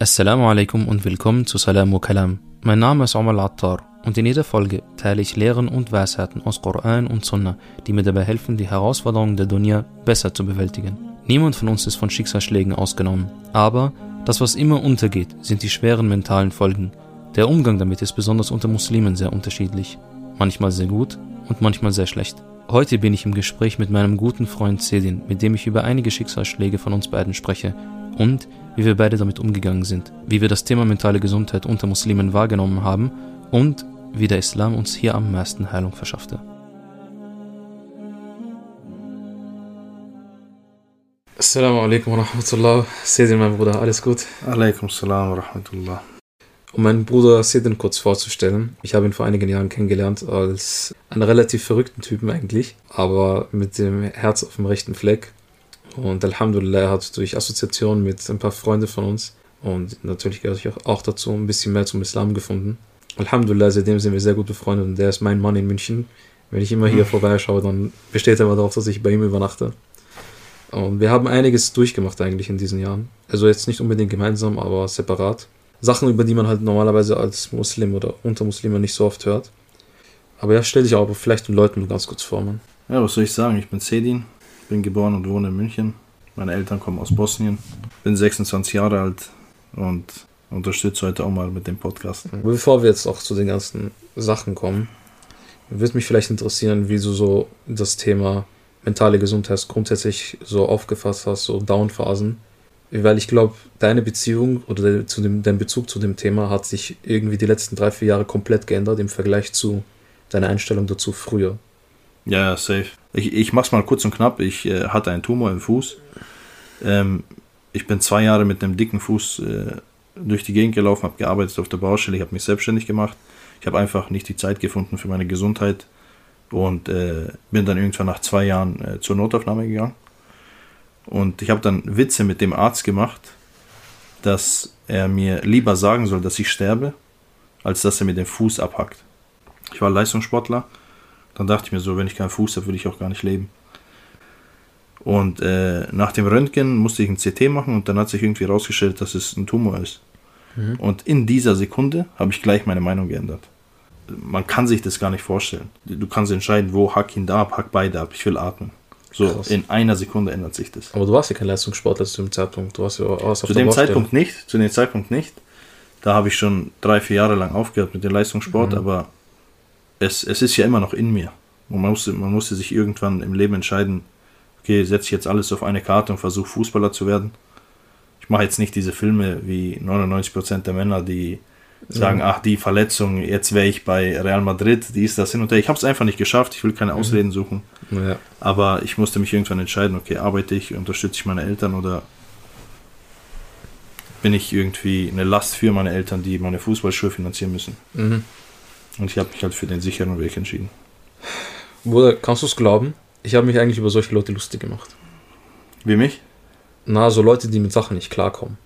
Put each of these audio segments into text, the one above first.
Assalamu alaikum und willkommen zu Salam Kalam. Mein Name ist Omar Attar und in jeder Folge teile ich Lehren und Weisheiten aus Koran und Sunnah, die mir dabei helfen, die Herausforderungen der Dunya besser zu bewältigen. Niemand von uns ist von Schicksalsschlägen ausgenommen, aber das, was immer untergeht, sind die schweren mentalen Folgen. Der Umgang damit ist besonders unter Muslimen sehr unterschiedlich, manchmal sehr gut und manchmal sehr schlecht. Heute bin ich im Gespräch mit meinem guten Freund Sedin, mit dem ich über einige Schicksalsschläge von uns beiden spreche und wie wir beide damit umgegangen sind, wie wir das Thema mentale Gesundheit unter Muslimen wahrgenommen haben und wie der Islam uns hier am meisten Heilung verschaffte. Assalamu alaikum wa rahmatullah. Sedin, mein Bruder, alles gut? Alaikum salam wa rahmatullah. Um meinen Bruder Sedin kurz vorzustellen, ich habe ihn vor einigen Jahren kennengelernt als einen relativ verrückten Typen eigentlich, aber mit dem Herz auf dem rechten Fleck und Alhamdulillah, hat durch Assoziation mit ein paar Freunden von uns und natürlich gehört ich auch dazu ein bisschen mehr zum Islam gefunden. Alhamdulillah, seitdem sind wir sehr gut befreundet und der ist mein Mann in München. Wenn ich immer hier mhm. vorbeischaue, dann besteht er immer darauf, dass ich bei ihm übernachte. Und wir haben einiges durchgemacht eigentlich in diesen Jahren. Also jetzt nicht unbedingt gemeinsam, aber separat. Sachen, über die man halt normalerweise als Muslim oder unter Muslimen nicht so oft hört. Aber ja, stell dich aber vielleicht den Leuten nur ganz kurz vor, Mann. Ja, was soll ich sagen? Ich bin Sedin, bin geboren und wohne in München. Meine Eltern kommen aus Bosnien. Bin 26 Jahre alt und unterstütze heute auch mal mit dem Podcast. Bevor wir jetzt auch zu den ganzen Sachen kommen, würde mich vielleicht interessieren, wie du so das Thema mentale Gesundheit grundsätzlich so aufgefasst hast, so Downphasen. Weil ich glaube, deine Beziehung oder zu dem, dein Bezug zu dem Thema hat sich irgendwie die letzten drei, vier Jahre komplett geändert im Vergleich zu deiner Einstellung dazu früher. Ja, safe. Ich, ich mach's mal kurz und knapp. Ich äh, hatte einen Tumor im Fuß. Ähm, ich bin zwei Jahre mit einem dicken Fuß äh, durch die Gegend gelaufen, habe gearbeitet auf der Baustelle, ich habe mich selbstständig gemacht. Ich habe einfach nicht die Zeit gefunden für meine Gesundheit und äh, bin dann irgendwann nach zwei Jahren äh, zur Notaufnahme gegangen. Und ich habe dann Witze mit dem Arzt gemacht, dass er mir lieber sagen soll, dass ich sterbe, als dass er mir den Fuß abhackt. Ich war Leistungssportler dann dachte ich mir so, wenn ich keinen Fuß habe, würde ich auch gar nicht leben. Und äh, nach dem Röntgen musste ich ein CT machen und dann hat sich irgendwie herausgestellt, dass es ein Tumor ist. Mhm. Und in dieser Sekunde habe ich gleich meine Meinung geändert. Man kann sich das gar nicht vorstellen. Du kannst entscheiden, wo hack ihn da ab, hack beide ab, ich will atmen. So, Krass. in einer Sekunde ändert sich das. Aber du warst ja kein Leistungssportler zu dem Zeitpunkt. Du warst ja warst Zu dem Zeitpunkt nicht, zu dem Zeitpunkt nicht. Da habe ich schon drei, vier Jahre lang aufgehört mit dem Leistungssport, mhm. aber es, es ist ja immer noch in mir. Und man musste, man musste sich irgendwann im Leben entscheiden, okay, setze ich jetzt alles auf eine Karte und versuche Fußballer zu werden. Ich mache jetzt nicht diese Filme wie 99% der Männer, die sagen, ja. ach, die Verletzung, jetzt wäre ich bei Real Madrid, die ist das hin und her. Ich habe es einfach nicht geschafft, ich will keine mhm. Ausreden suchen. Ja. Aber ich musste mich irgendwann entscheiden, okay, arbeite ich, unterstütze ich meine Eltern oder bin ich irgendwie eine Last für meine Eltern, die meine Fußballschuhe finanzieren müssen. Mhm. Und ich habe mich halt für den sicheren Weg entschieden. Bruder, kannst du es glauben? Ich habe mich eigentlich über solche Leute lustig gemacht. Wie mich? Na, so Leute, die mit Sachen nicht klarkommen.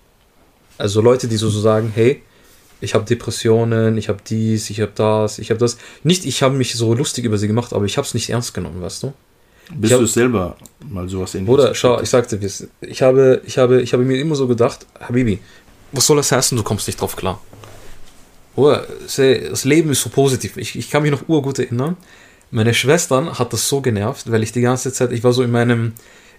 Also Leute, die so, so sagen, hey, ich habe Depressionen, ich habe dies, ich habe das, ich habe das. Nicht, ich habe mich so lustig über sie gemacht, aber ich habe es nicht ernst genommen, weißt du? Bist hab, du selber mal sowas ähnliches? Bruder, schau, ich sagte, ich habe, ich habe, ich habe mir immer so gedacht, Habibi, was soll das heißen, du kommst nicht drauf klar? Das Leben ist so positiv. Ich, ich kann mich noch urgut erinnern. Meine Schwestern hat das so genervt, weil ich die ganze Zeit, ich war so in meinem,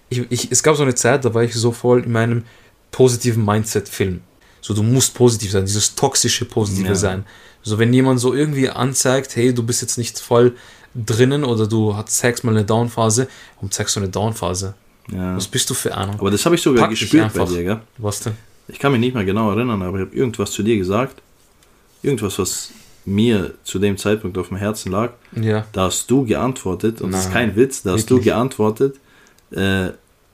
ich, ich, es gab so eine Zeit, da war ich so voll in meinem positiven Mindset-Film. So, du musst positiv sein, dieses toxische Positive ja. sein. So, wenn jemand so irgendwie anzeigt, hey, du bist jetzt nicht voll drinnen oder du zeigst mal eine Downphase, warum zeigst du eine Downphase? Ja. Was bist du für einer? Aber das habe ich sogar Pack gespürt bei dir, gell? Was denn? Ich kann mich nicht mehr genau erinnern, aber ich habe irgendwas zu dir gesagt irgendwas, was mir zu dem Zeitpunkt auf dem Herzen lag, ja. da hast du geantwortet, und Nein, das ist kein Witz, da hast wirklich? du geantwortet, äh,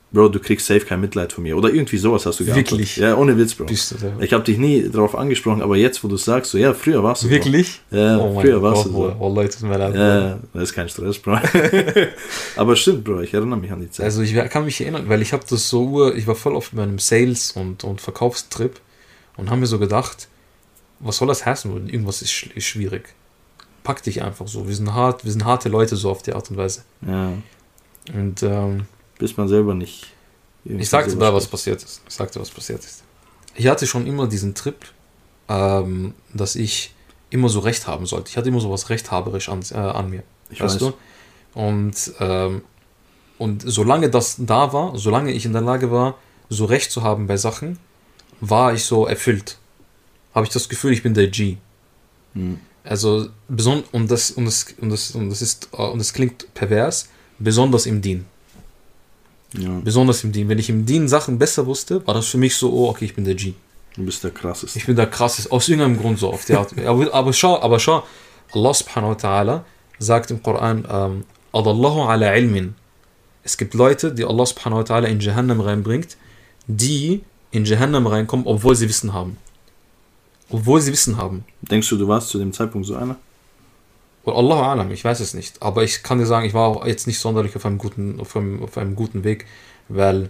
Bro, du kriegst safe kein Mitleid von mir. Oder irgendwie sowas hast du geantwortet. Wirklich? Ja, ohne Witz, Bro. Ich habe dich nie darauf angesprochen, aber jetzt, wo du sagst, so, ja, früher warst du Wirklich? So. Ja, oh früher warst Gott, du so. Oh, Leute, tut mir leid. Ja, das ist kein Stress, Bro. aber stimmt, Bro, ich erinnere mich an die Zeit. Also ich kann mich erinnern, weil ich habe das so, ich war voll auf meinem Sales- und, und Verkaufstrip und haben mir so gedacht, was soll das heißen? Irgendwas ist, ist schwierig. Pack dich einfach so. Wir sind hart, wir sind harte Leute so auf die Art und Weise. Ja. Und ähm, bis man selber nicht. Ich sagte da, was passiert ist. Ich sagte, was passiert ist. ich hatte schon immer diesen Trip, ähm, dass ich immer so Recht haben sollte. Ich hatte immer so was Rechthaberisch an, äh, an mir. Ich weißt weiß. du? Und, ähm, und solange das da war, solange ich in der Lage war, so Recht zu haben bei Sachen, war ich so erfüllt. Habe ich das Gefühl, ich bin der G. Hm. Also und das und das und das und das ist äh, und das klingt pervers, besonders im Dien. Ja, Besonders im Dien. Wenn ich im Dien Sachen besser wusste, war das für mich so, oh, okay, ich bin der G. du bist der krasseste. Ich bin der krasseste. Aus irgendeinem Grund so auf die Art. aber, aber schau, aber schau, Allah subhanahu wa ta'ala sagt im Koran, ähm, Adallahu ala ilmin. Es gibt Leute, die Allah subhanahu wa ta'ala in Jahannam reinbringt, die in Jahannam reinkommen, obwohl sie Wissen haben. Obwohl sie Wissen haben. Denkst du, du warst zu dem Zeitpunkt so einer? Und Allahu alam, ich weiß es nicht. Aber ich kann dir sagen, ich war auch jetzt nicht sonderlich auf einem guten, auf einem, auf einem guten Weg, weil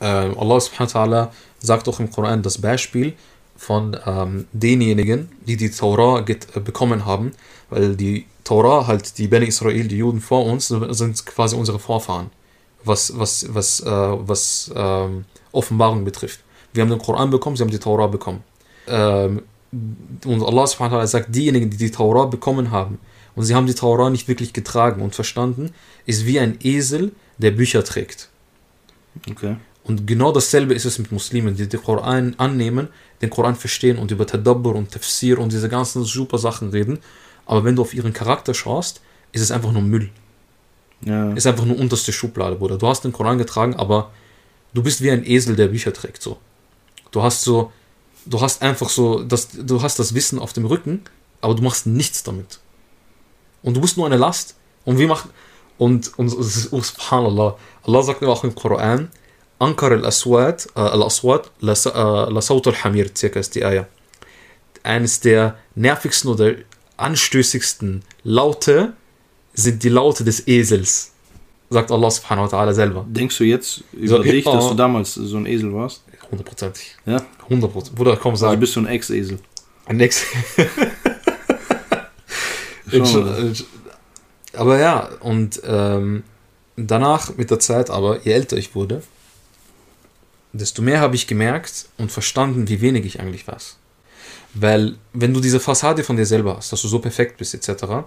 äh, Allah subhanahu wa ta'ala sagt auch im Koran das Beispiel von ähm, denjenigen, die die Torah get, äh, bekommen haben, weil die Torah, halt die Bene Israel, die Juden vor uns, sind quasi unsere Vorfahren, was, was, was, äh, was ähm, Offenbarung betrifft. Wir haben den Koran bekommen, sie haben die Torah bekommen. Ähm, und Allah subhanahu wa ta'ala sagt, diejenigen, die die Torah bekommen haben und sie haben die Torah nicht wirklich getragen und verstanden, ist wie ein Esel, der Bücher trägt. Okay. Und genau dasselbe ist es mit Muslimen, die den Koran annehmen, den Koran verstehen und über Tadabbur und Tafsir und diese ganzen super Sachen reden. Aber wenn du auf ihren Charakter schaust, ist es einfach nur Müll. Ja. Ist einfach nur unterste Schublade, Bruder. Du hast den Koran getragen, aber du bist wie ein Esel, der Bücher trägt. So. Du hast so, du hast einfach so, das, du hast das Wissen auf dem Rücken, aber du machst nichts damit. Und du bist nur eine Last. Und wir machen, und, und es ist, oh, subhanallah, Allah sagt mir auch im Koran, Ankar al-Aswad, äh, al-Aswad, la äh, Saut al-Hamir, circa ist die Ayah. Eines der nervigsten oder anstößigsten Laute sind die Laute des Esels. Sagt Allah subhanahu wa ta'ala selber. Denkst du jetzt über So, dich, dass du damals so ein Esel warst? Hundertprozentig. Ja? Hundertprozentig. Bruder, komm, Also sag. bist du ein Ex-Esel. Ein Next. Schon, aber ja, und ähm, danach mit der Zeit, aber je älter ich wurde, desto mehr habe ich gemerkt und verstanden, wie wenig ich eigentlich weiß. Weil, wenn du diese Fassade von dir selber hast, dass du so perfekt bist, etc.,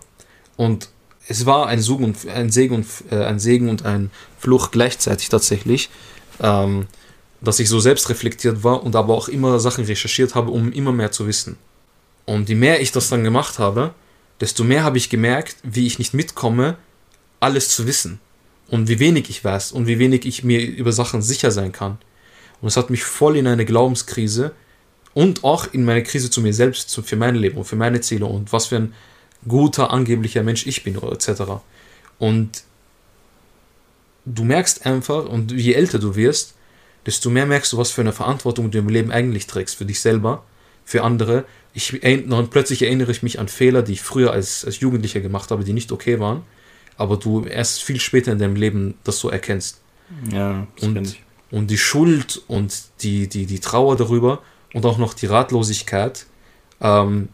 und es war ein, Segen und, ein, Segen und, äh, ein Segen und ein Fluch gleichzeitig tatsächlich, ähm, dass ich so selbstreflektiert war und aber auch immer Sachen recherchiert habe, um immer mehr zu wissen. Und je mehr ich das dann gemacht habe, desto mehr habe ich gemerkt, wie ich nicht mitkomme, alles zu wissen. Und wie wenig ich weiß und wie wenig ich mir über Sachen sicher sein kann. Und es hat mich voll in eine Glaubenskrise und auch in meine Krise zu mir selbst, für mein Leben und für meine Ziele und was für ein guter, angeblicher Mensch ich bin, etc. Und du merkst einfach, und je älter du wirst, desto mehr merkst du, was für eine Verantwortung du im Leben eigentlich trägst, für dich selber, für andere. Ich, und plötzlich erinnere ich mich an Fehler, die ich früher als, als Jugendlicher gemacht habe, die nicht okay waren, aber du erst viel später in deinem Leben das so erkennst. Ja, das Und- ich. Und die Schuld und die, die, die Trauer darüber und auch noch die Ratlosigkeit, ähm,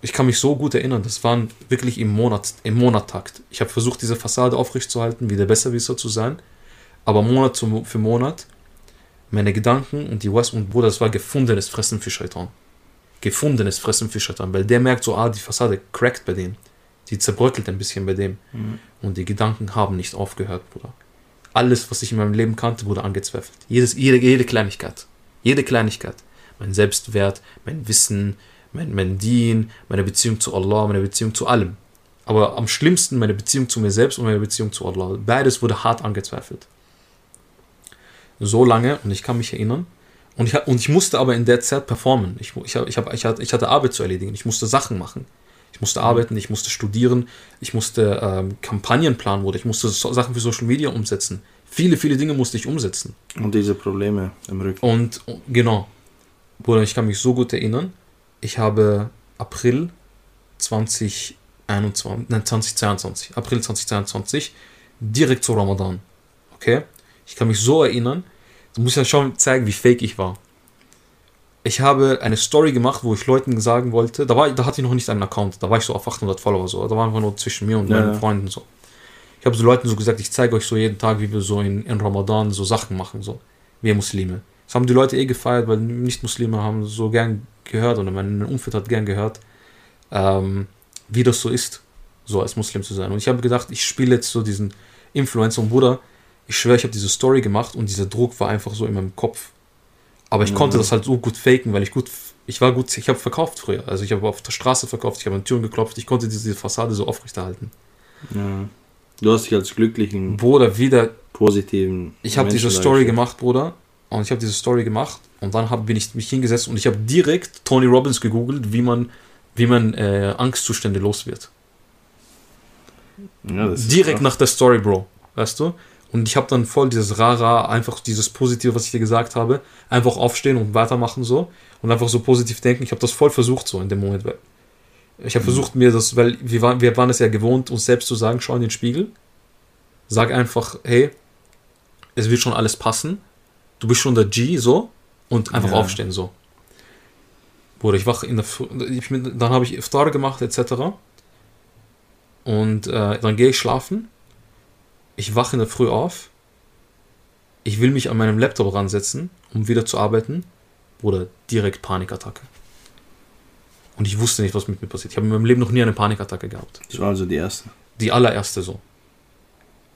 ich kann mich so gut erinnern, das waren wirklich im Monat, im Monattakt. Ich habe versucht, diese Fassade aufrechtzuerhalten, wieder Besserwisser zu sein, aber Monat für Monat, meine Gedanken und die West und Bruder, das war gefundenes Fressen für Shaitan. Gefundenes Fressen für Shaitan, weil der merkt so, ah, die Fassade crackt bei dem. Die zerbröckelt ein bisschen bei dem. Mhm. Und die Gedanken haben nicht aufgehört, Bruder. Alles, was ich in meinem Leben kannte, wurde angezweifelt. Jedes, jede, jede Kleinigkeit. Jede Kleinigkeit. Mein Selbstwert, mein Wissen, mein, mein Dien, meine Beziehung zu Allah, meine Beziehung zu allem. Aber am schlimmsten meine Beziehung zu mir selbst und meine Beziehung zu Allah. Beides wurde hart angezweifelt. So lange, und ich kann mich erinnern, und ich, und ich musste aber in der Zeit performen. Ich, ich, ich, hab, ich, hatte, ich hatte Arbeit zu erledigen. Ich musste Sachen machen. Ich musste arbeiten, ich musste studieren, ich musste ähm, Kampagnen planen oder ich musste so Sachen für Social Media umsetzen. Viele, viele Dinge musste ich umsetzen. Und diese Probleme im Rücken. Und und genau, Bruder, ich kann mich so gut erinnern. Ich habe April 2021, nein, 2022, April 2022, direkt zu Ramadan. Okay? Ich kann mich so erinnern, du musst ja schon zeigen, wie fake ich war. Ich habe eine Story gemacht, wo ich Leuten sagen wollte, da, war, da hatte ich noch nicht einen Account, da war ich so auf 800 Follower, so, da war einfach nur zwischen mir und Ja, meinen. Freunden so. Ich habe so Leuten so gesagt, ich zeige euch so jeden Tag, wie wir so in, in Ramadan so Sachen machen, so. Wir Muslime. Das haben die Leute eh gefeiert, weil Nicht-Muslime haben so gern gehört oder mein Umfeld hat gern gehört, ähm, wie das so ist, so als Muslim zu sein. Und ich habe gedacht, ich spiele jetzt so diesen Influencer und Bruder, ich schwöre, ich habe diese Story gemacht und dieser Druck war einfach so in meinem Kopf. Aber ich mhm. konnte das halt so gut faken, weil ich gut, ich war gut, ich habe verkauft früher. Also ich habe auf der Straße verkauft, ich habe an Türen geklopft, ich konnte diese Fassade so aufrechterhalten. Ja. Du hast dich als glücklichen, Bruder, wieder positiven. Ich habe diese Story gemacht, Bruder, und ich habe diese Story gemacht und dann hab, bin ich mich hingesetzt und ich habe direkt Tony Robbins gegoogelt, wie man, wie man äh, Angstzustände los wird. Ja, direkt nach der Story, Bro. Weißt du? Und ich habe dann voll dieses Rara, einfach dieses Positive, was ich dir gesagt habe, einfach aufstehen und weitermachen so und einfach so positiv denken. Ich habe das voll versucht so in dem Moment. Ich habe mhm. versucht mir das, weil wir waren, wir waren es ja gewohnt, uns selbst zu sagen, schau in den Spiegel, sag einfach, hey, es wird schon alles passen. Du bist schon der G so und einfach ja. aufstehen so. Bruder, ich wache in der Früh, ich bin, dann habe ich Iftar gemacht etc. Und äh, dann gehe ich schlafen ich wache in der Früh auf, ich will mich an meinem Laptop ransetzen, um wieder zu arbeiten, oder direkt Panikattacke. Und ich wusste nicht, was mit mir passiert. Ich habe in meinem Leben noch nie eine Panikattacke gehabt. Das war also die erste. Die allererste so.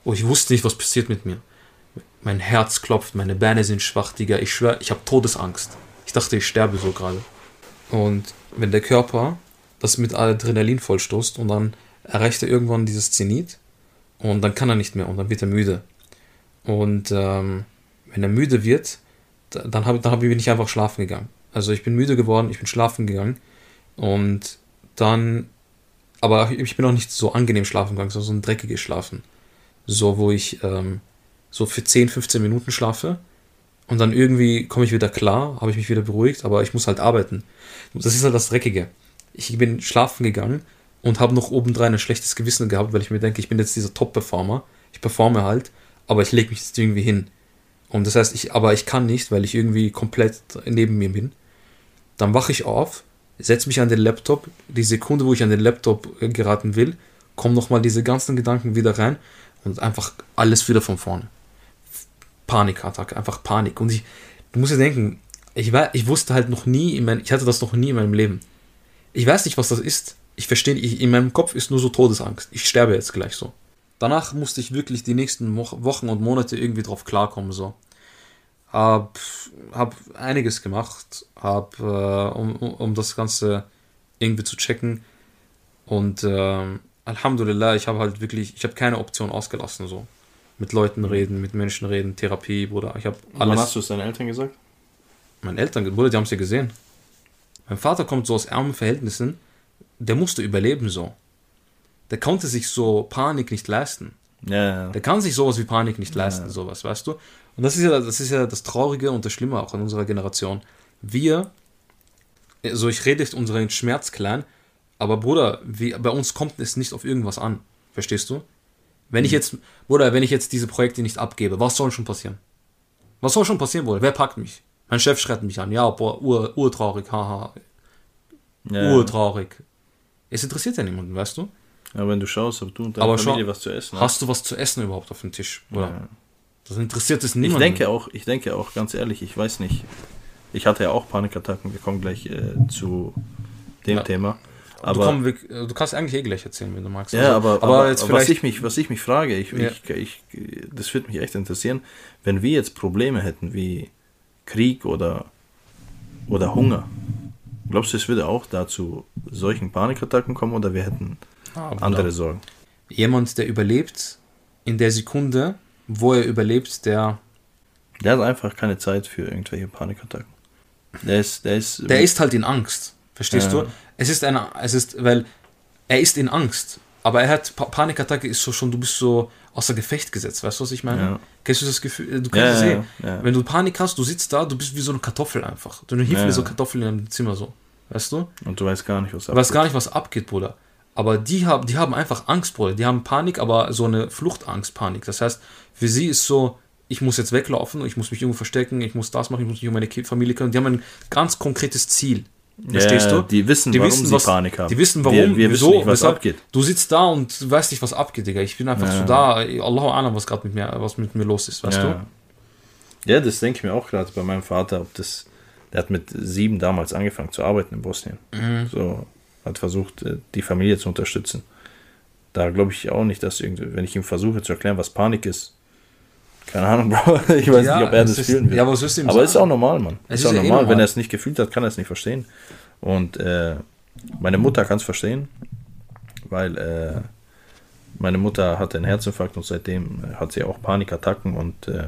Und ich wusste nicht, was passiert mit mir. Mein Herz klopft, meine Beine sind schwach, Digga. Ich schwöre, ich habe Todesangst. Ich dachte, ich sterbe so gerade. Und wenn der Körper das mit Adrenalin vollstoßt und dann erreicht er irgendwann dieses Zenit, und dann kann er nicht mehr und dann wird er müde. Und ähm, wenn er müde wird, dann habe dann hab ich nicht einfach schlafen gegangen. Also ich bin müde geworden, ich bin schlafen gegangen und dann, aber ich bin auch nicht so angenehm schlafen gegangen, sondern so ein dreckiges Schlafen. So, wo ich ähm, so für 10, 15 Minuten schlafe und dann irgendwie komme ich wieder klar, habe ich mich wieder beruhigt, aber ich muss halt arbeiten. Das ist halt das Dreckige. Ich bin schlafen gegangen und habe noch obendrein ein schlechtes Gewissen gehabt, weil ich mir denke, ich bin jetzt dieser Top-Performer, ich performe halt, aber ich lege mich jetzt irgendwie hin. Und das heißt, ich, aber ich kann nicht, weil ich irgendwie komplett neben mir bin. Dann wache ich auf, setze mich an den Laptop, die Sekunde, wo ich an den Laptop äh, geraten will, kommen nochmal diese ganzen Gedanken wieder rein und einfach alles wieder von vorne. Panikattacke, einfach Panik. Und ich, du musst ja denken, ich, war, ich wusste halt noch nie, in mein, ich hatte das noch nie in meinem Leben. Ich weiß nicht, was das ist ich verstehe, ich, in meinem Kopf ist nur so Todesangst. Ich sterbe jetzt gleich so. Danach musste ich wirklich die nächsten Wochen und Monate irgendwie drauf klarkommen so. Hab, hab einiges gemacht, hab, äh, um, um das Ganze irgendwie zu checken. Und äh, Alhamdulillah, ich habe halt wirklich, ich habe keine Option ausgelassen so. Mit Leuten reden, mit Menschen reden, Therapie, Bruder. Ich habe alles. Wann hast du es deinen Eltern gesagt? Meinen Eltern, Bruder, die haben es ja gesehen. Mein Vater kommt so aus ärmeren Verhältnissen der musste überleben so. Der konnte sich so Panik nicht leisten. Ja. Der kann sich sowas wie Panik nicht leisten, sowas, weißt du? Und das ist ja, das ist ja das Traurige und das Schlimme auch an unserer Generation. Wir, also ich rede jetzt unseren Schmerz klein, aber Bruder, wie, bei uns kommt es nicht auf irgendwas an. Verstehst du? Wenn ich mhm. jetzt, Bruder, wenn ich jetzt diese Projekte nicht abgebe, was soll schon passieren? Was soll schon passieren, Bruder? Wer packt mich? Mein Chef schreit mich an. Ja, boah, ur, urtraurig, haha. Ja. Urtraurig. Es interessiert ja niemanden, weißt du? Ja, wenn du schaust, ob du und deine Aber Familie schau, was zu essen hast. Hast du was zu essen überhaupt auf dem Tisch? Oder? Ja. Das interessiert es niemanden. Ich denke auch, ich denke auch, ganz ehrlich, ich weiß nicht. Ich hatte ja auch Panikattacken, wir kommen gleich äh, zu dem ja. Thema. Aber du, komm, du, kannst eigentlich eh gleich erzählen, wenn du magst. Ja, also, aber, aber, aber, aber was, ich mich, was ich mich frage, ich, ja. ich, ich, das würde mich echt interessieren, wenn wir jetzt Probleme hätten wie Krieg oder, oder Hunger, Glaubst du, es würde auch dazu solchen Panikattacken kommen oder wir hätten ah, andere Sorgen? Jemand, der überlebt, in der Sekunde, wo er überlebt, der. Der hat einfach keine Zeit für irgendwelche Panikattacken. Der ist, der ist. Der ist halt in Angst. Verstehst ja. du? Es ist eine, es ist, weil er ist in Angst. Aber er hat Panikattacke ist so schon, du bist so außer Gefecht gesetzt, weißt du, was ich meine? Ja. Kennst du das Gefühl? Du kannst ja, es sehen. Ja, Wenn du Panik hast, du sitzt da, du bist wie so eine Kartoffel einfach. Du hilfst ja. wie so Kartoffel in deinem Zimmer so. Weißt du? Und du weißt gar nicht, was abgeht. Du weißt gar nicht, was abgeht, Bruder. Aber die haben, die haben einfach Angst, Bruder. Die haben Panik, aber so eine Fluchtangst, Panik. Das heißt, für sie ist so, ich muss jetzt weglaufen, ich muss mich irgendwo verstecken, ich muss das machen, ich muss mich um meine Familie kümmern. Die haben ein ganz konkretes Ziel. Verstehst ja, du? Die wissen, die warum wissen, was, sie Panik haben. Die wissen, warum, wir, wir wieso, wissen nicht, was weshalb. abgeht. Du sitzt da und weißt nicht, was abgeht, Digga. Ich bin einfach ja. so da, Allahu Alam, was gerade mit mir, was mit mir los ist, weißt ja. du? Ja, das denke ich mir auch gerade bei meinem Vater, ob das, der hat mit sieben damals angefangen zu arbeiten in Bosnien. Mhm. So, hat versucht, äh, die Familie zu unterstützen. Da glaube ich auch nicht, dass irgendwie, wenn ich ihm versuche zu erklären, was Panik ist, keine Ahnung, Bro, ich weiß Ja, nicht, ob er das ist- fühlen will. ja, aber du ihm aber ist auch normal, Mann. Es ist ist auch ja eh normal. Wenn normal. er es nicht gefühlt hat, kann er es nicht verstehen. Und äh, meine Mutter kann es verstehen, weil äh, meine Mutter hatte einen Herzinfarkt und seitdem äh, hat sie auch Panikattacken und äh,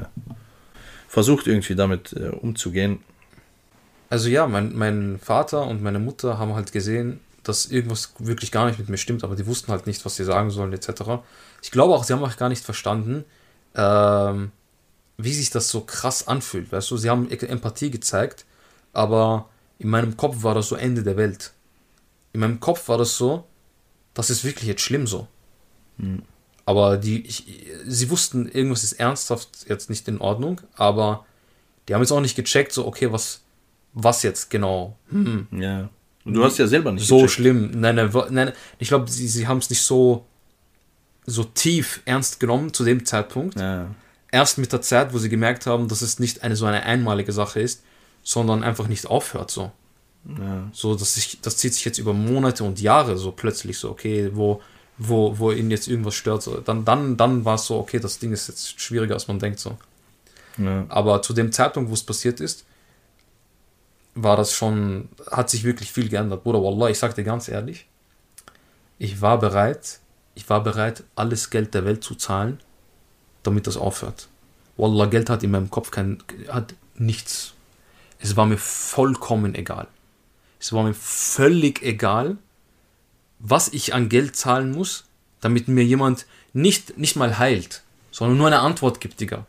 versucht irgendwie damit äh, umzugehen. Also ja, mein, mein Vater und meine Mutter haben halt gesehen, dass irgendwas wirklich gar nicht mit mir stimmt, aber die wussten halt nicht, was sie sagen sollen, etc. Ich glaube auch, sie haben auch gar nicht verstanden, ähm, wie sich das so krass anfühlt. Weißt du, sie haben Empathie gezeigt, aber in meinem Kopf war das so Ende der Welt. In meinem Kopf war das so, das ist wirklich jetzt schlimm so. Aber die, ich, sie wussten, irgendwas ist ernsthaft jetzt nicht in Ordnung, aber die haben jetzt auch nicht gecheckt, so, okay, was, was jetzt genau? Hm, Ja. Und du hast ja selber nicht so gecheckt. schlimm. Nein, nein, nein ich glaube, sie, sie haben es nicht so, so tief ernst genommen zu dem Zeitpunkt. Ja. Erst mit der Zeit, wo sie gemerkt haben, dass es nicht eine so eine einmalige Sache ist, sondern einfach nicht aufhört so. Ja. So, dass sich, das zieht sich jetzt über Monate und Jahre so plötzlich so, okay, wo, wo, wo ihnen jetzt irgendwas stört. So. Dann, dann, dann war es so, okay, das Ding ist jetzt schwieriger, als man denkt so. Ja. Aber zu dem Zeitpunkt, wo es passiert ist, war das schon, hat sich wirklich viel geändert. Bruder, Wallah, ich sag dir ganz ehrlich, ich war bereit, ich war bereit, alles Geld der Welt zu zahlen, damit das aufhört. Wallah, Geld hat in meinem Kopf kein, hat nichts. Es war mir vollkommen egal. Es war mir völlig egal, was ich an Geld zahlen muss, damit mir jemand nicht, nicht mal heilt, sondern nur eine Antwort gibt, Digga.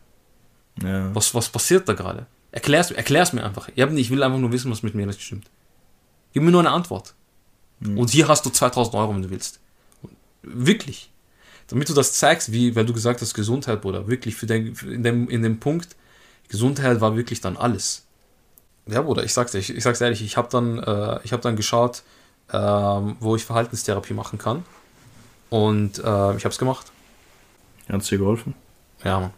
Ja. Was, was passiert da gerade? Erklär's, erklär's mir einfach. Ich, will einfach nur wissen, was mit mir nicht stimmt. Gib mir nur eine Antwort. Und hier hast du 2000 Euro, wenn du willst. Wirklich. Damit du das zeigst, wie, weil du gesagt hast, Gesundheit, Bruder, wirklich für den, für in, dem, in dem Punkt, Gesundheit war wirklich dann alles. Ja, Bruder, ich sag's dir, ich, ich sag's ehrlich, ich habe dann, äh, ich hab dann geschaut, ähm, wo ich Verhaltenstherapie machen kann. Und äh, ich habe es gemacht. Hat dir geholfen? Ja, Mann.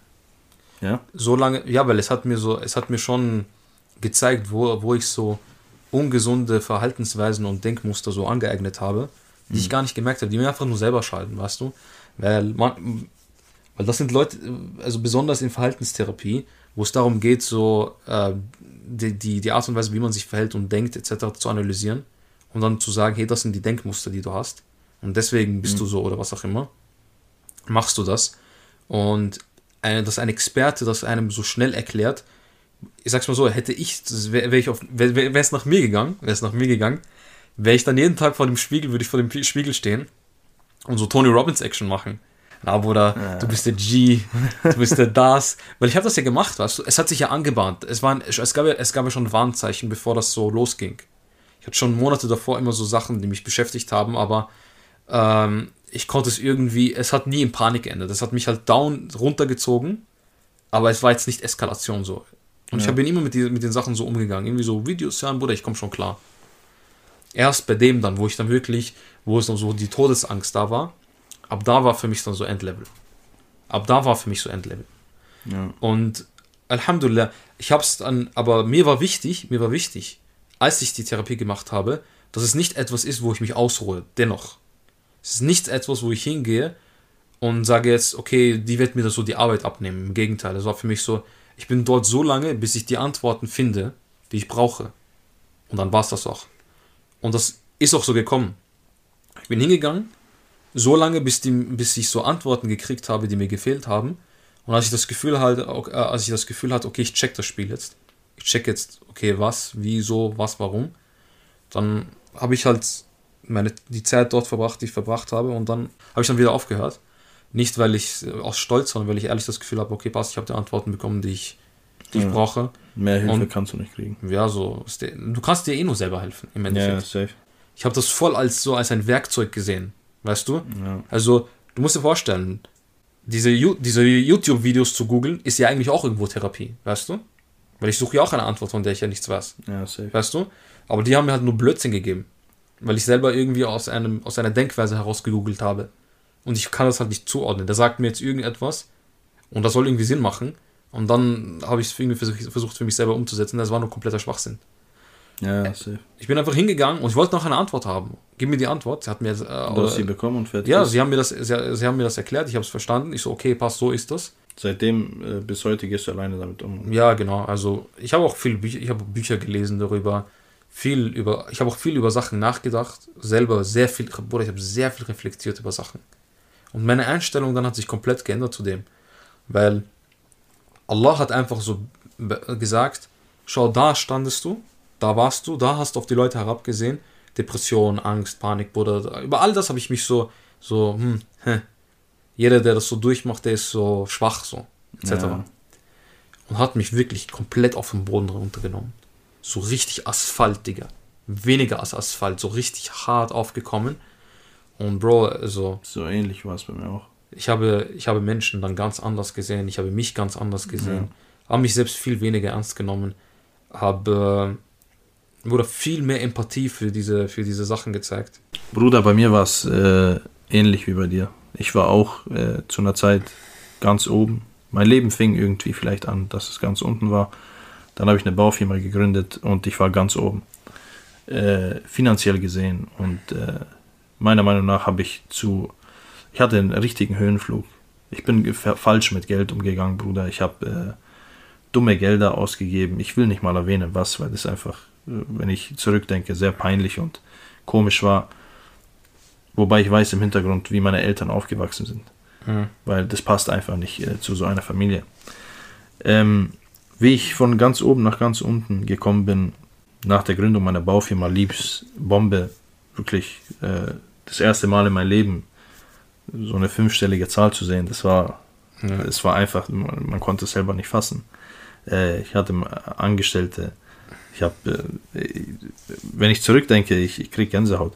Ja. so lange, ja, weil es hat mir so, es hat mir schon gezeigt, wo, wo ich so ungesunde Verhaltensweisen und Denkmuster so angeeignet habe, die ich gar nicht gemerkt habe, die mir einfach nur selber schaden, weißt du? Weil man, weil das sind Leute, also besonders in Verhaltenstherapie, wo es darum geht, so äh, die, die, die Art und Weise, wie man sich verhält und denkt, etc. zu analysieren und dann zu sagen, hey, das sind die Denkmuster, die du hast. Und deswegen bist du so oder was auch immer, machst du das. Und eine, dass ein Experte das einem so schnell erklärt, ich sag's mal so, hätte ich, wäre wär ich auf, wäre wär, es nach mir gegangen, wäre es nach mir gegangen, wäre ich dann jeden Tag vor dem Spiegel, würde ich vor dem Pi- Spiegel stehen und so Tony Robbins Action machen. Na, Bruder, du bist der G, du bist der das. Weil ich habe das ja gemacht, weißt du, es hat sich ja angebahnt. Es, waren, es, gab ja, es gab ja schon Warnzeichen, bevor das so losging. Ich hatte schon Monate davor immer so Sachen, die mich beschäftigt haben, aber ähm, ich konnte es irgendwie, es hat nie in Panik geendet. Es hat mich halt down runtergezogen, aber es war jetzt nicht Eskalation so. Und ich Ja. bin immer mit, die, mit den Sachen so umgegangen. Irgendwie so Videos hören, Bruder, ich komme schon klar. Erst bei dem dann, wo ich dann wirklich, wo es dann so die Todesangst da war, ab da war für mich dann so Endlevel. Ab da war für mich so Endlevel. Ja. Und Alhamdulillah, ich hab's dann, aber mir war wichtig, mir war wichtig, als ich die Therapie gemacht habe, dass es nicht etwas ist, wo ich mich ausruhe. Dennoch. Es ist nicht etwas, wo ich hingehe und sage jetzt, okay, die wird mir das so die Arbeit abnehmen. Im Gegenteil, es war für mich so, ich bin dort so lange, bis ich die Antworten finde, die ich brauche. Und dann war es das auch. Und das ist auch so gekommen. Ich bin hingegangen, so lange, bis, die, bis ich so Antworten gekriegt habe, die mir gefehlt haben. Und als ich das Gefühl hatte, äh, als ich das Gefühl hatte, okay, ich check das Spiel jetzt. Ich check jetzt, okay, was, wieso, was, warum. Dann habe ich halt meine, die Zeit dort verbracht, die ich verbracht habe. Und dann habe ich dann wieder aufgehört. Nicht, weil ich äh, aus Stolz, sondern weil ich ehrlich das Gefühl habe, okay, passt, ich habe die Antworten bekommen, die ich, die ich Ja. brauche. Mehr Hilfe Und- kannst du nicht kriegen. Ja, so. Du kannst dir eh nur selber helfen, im Ja, Endeffekt. safe. Ich habe das voll als so als ein Werkzeug gesehen. Weißt du? Ja. Also, du musst dir vorstellen, diese, diese YouTube-Videos zu googeln, ist ja eigentlich auch irgendwo Therapie, weißt du? Weil ich suche ja auch eine Antwort, von der ich ja nichts weiß, ja, safe. weißt du? Aber die haben mir halt nur Blödsinn gegeben, weil ich selber irgendwie aus, einem, aus einer Denkweise heraus gegoogelt habe. Und ich kann das halt nicht zuordnen. Der sagt mir jetzt irgendetwas und das soll irgendwie Sinn machen, Und dann habe ich es irgendwie versucht, für mich selber umzusetzen. Das war nur kompletter Schwachsinn. Ja, safe. Ich bin einfach hingegangen und ich wollte noch eine Antwort haben. Gib mir die Antwort. Sie hat mir. Äh, Du hast sie bekommen und fertig. ja, ist. sie haben, mir das, sie, sie haben mir das erklärt, ich habe es verstanden. Ich so, okay, passt, so ist das. Seitdem äh, bis heute gehst du alleine damit um. Ja, genau. Also ich habe auch viel Bücher, ich habe Bücher gelesen darüber, viel über, ich habe auch viel über Sachen nachgedacht, selber sehr viel, Bruder, ich habe sehr viel reflektiert über Sachen. Und meine Einstellung dann hat sich komplett geändert zu dem, weil Allah hat einfach so gesagt, schau, da standest du, da warst du, da hast du auf die Leute herabgesehen, Depression, Angst, Panik, Bruder, über all das habe ich mich so, so, hm, hä. jeder, der das so durchmacht, der ist so schwach, so, etc Ja. und hat mich wirklich komplett auf den Boden runtergenommen. So richtig Asphalt, Digga. Weniger als Asphalt, so richtig hart aufgekommen. Und Bro, also So ähnlich war es bei mir auch. ich habe, ich habe Menschen dann ganz anders gesehen, ich habe mich ganz anders gesehen, habe mich selbst viel weniger ernst genommen, habe wurde viel mehr Empathie für diese, für diese Sachen gezeigt. Bruder, bei mir war es äh, ähnlich wie bei dir. Ich war auch äh, zu einer Zeit ganz oben. Mein Leben fing irgendwie vielleicht an, dass es ganz unten war. Dann habe ich eine Baufirma gegründet und ich war ganz oben. Äh, finanziell gesehen. Und äh, meiner Meinung nach habe ich zu. Ich hatte einen richtigen Höhenflug. Ich bin falsch mit Geld umgegangen, Bruder. Ich habe äh, dumme Gelder ausgegeben. Ich will nicht mal erwähnen, was, weil das einfach, wenn ich zurückdenke, sehr peinlich und komisch war. Wobei ich weiß im Hintergrund, wie meine Eltern aufgewachsen sind. Weil das passt einfach nicht äh, zu so einer Familie. Ähm, wie ich von ganz oben nach ganz unten gekommen bin, nach der Gründung meiner Baufirma Liebs Bombe, wirklich äh, das erste Mal in meinem Leben so eine fünfstellige Zahl zu sehen, das war, Ja. es war einfach, man, man konnte es selber nicht fassen. Äh, ich hatte Angestellte, ich habe, äh, wenn ich zurückdenke, ich, ich kriege Gänsehaut.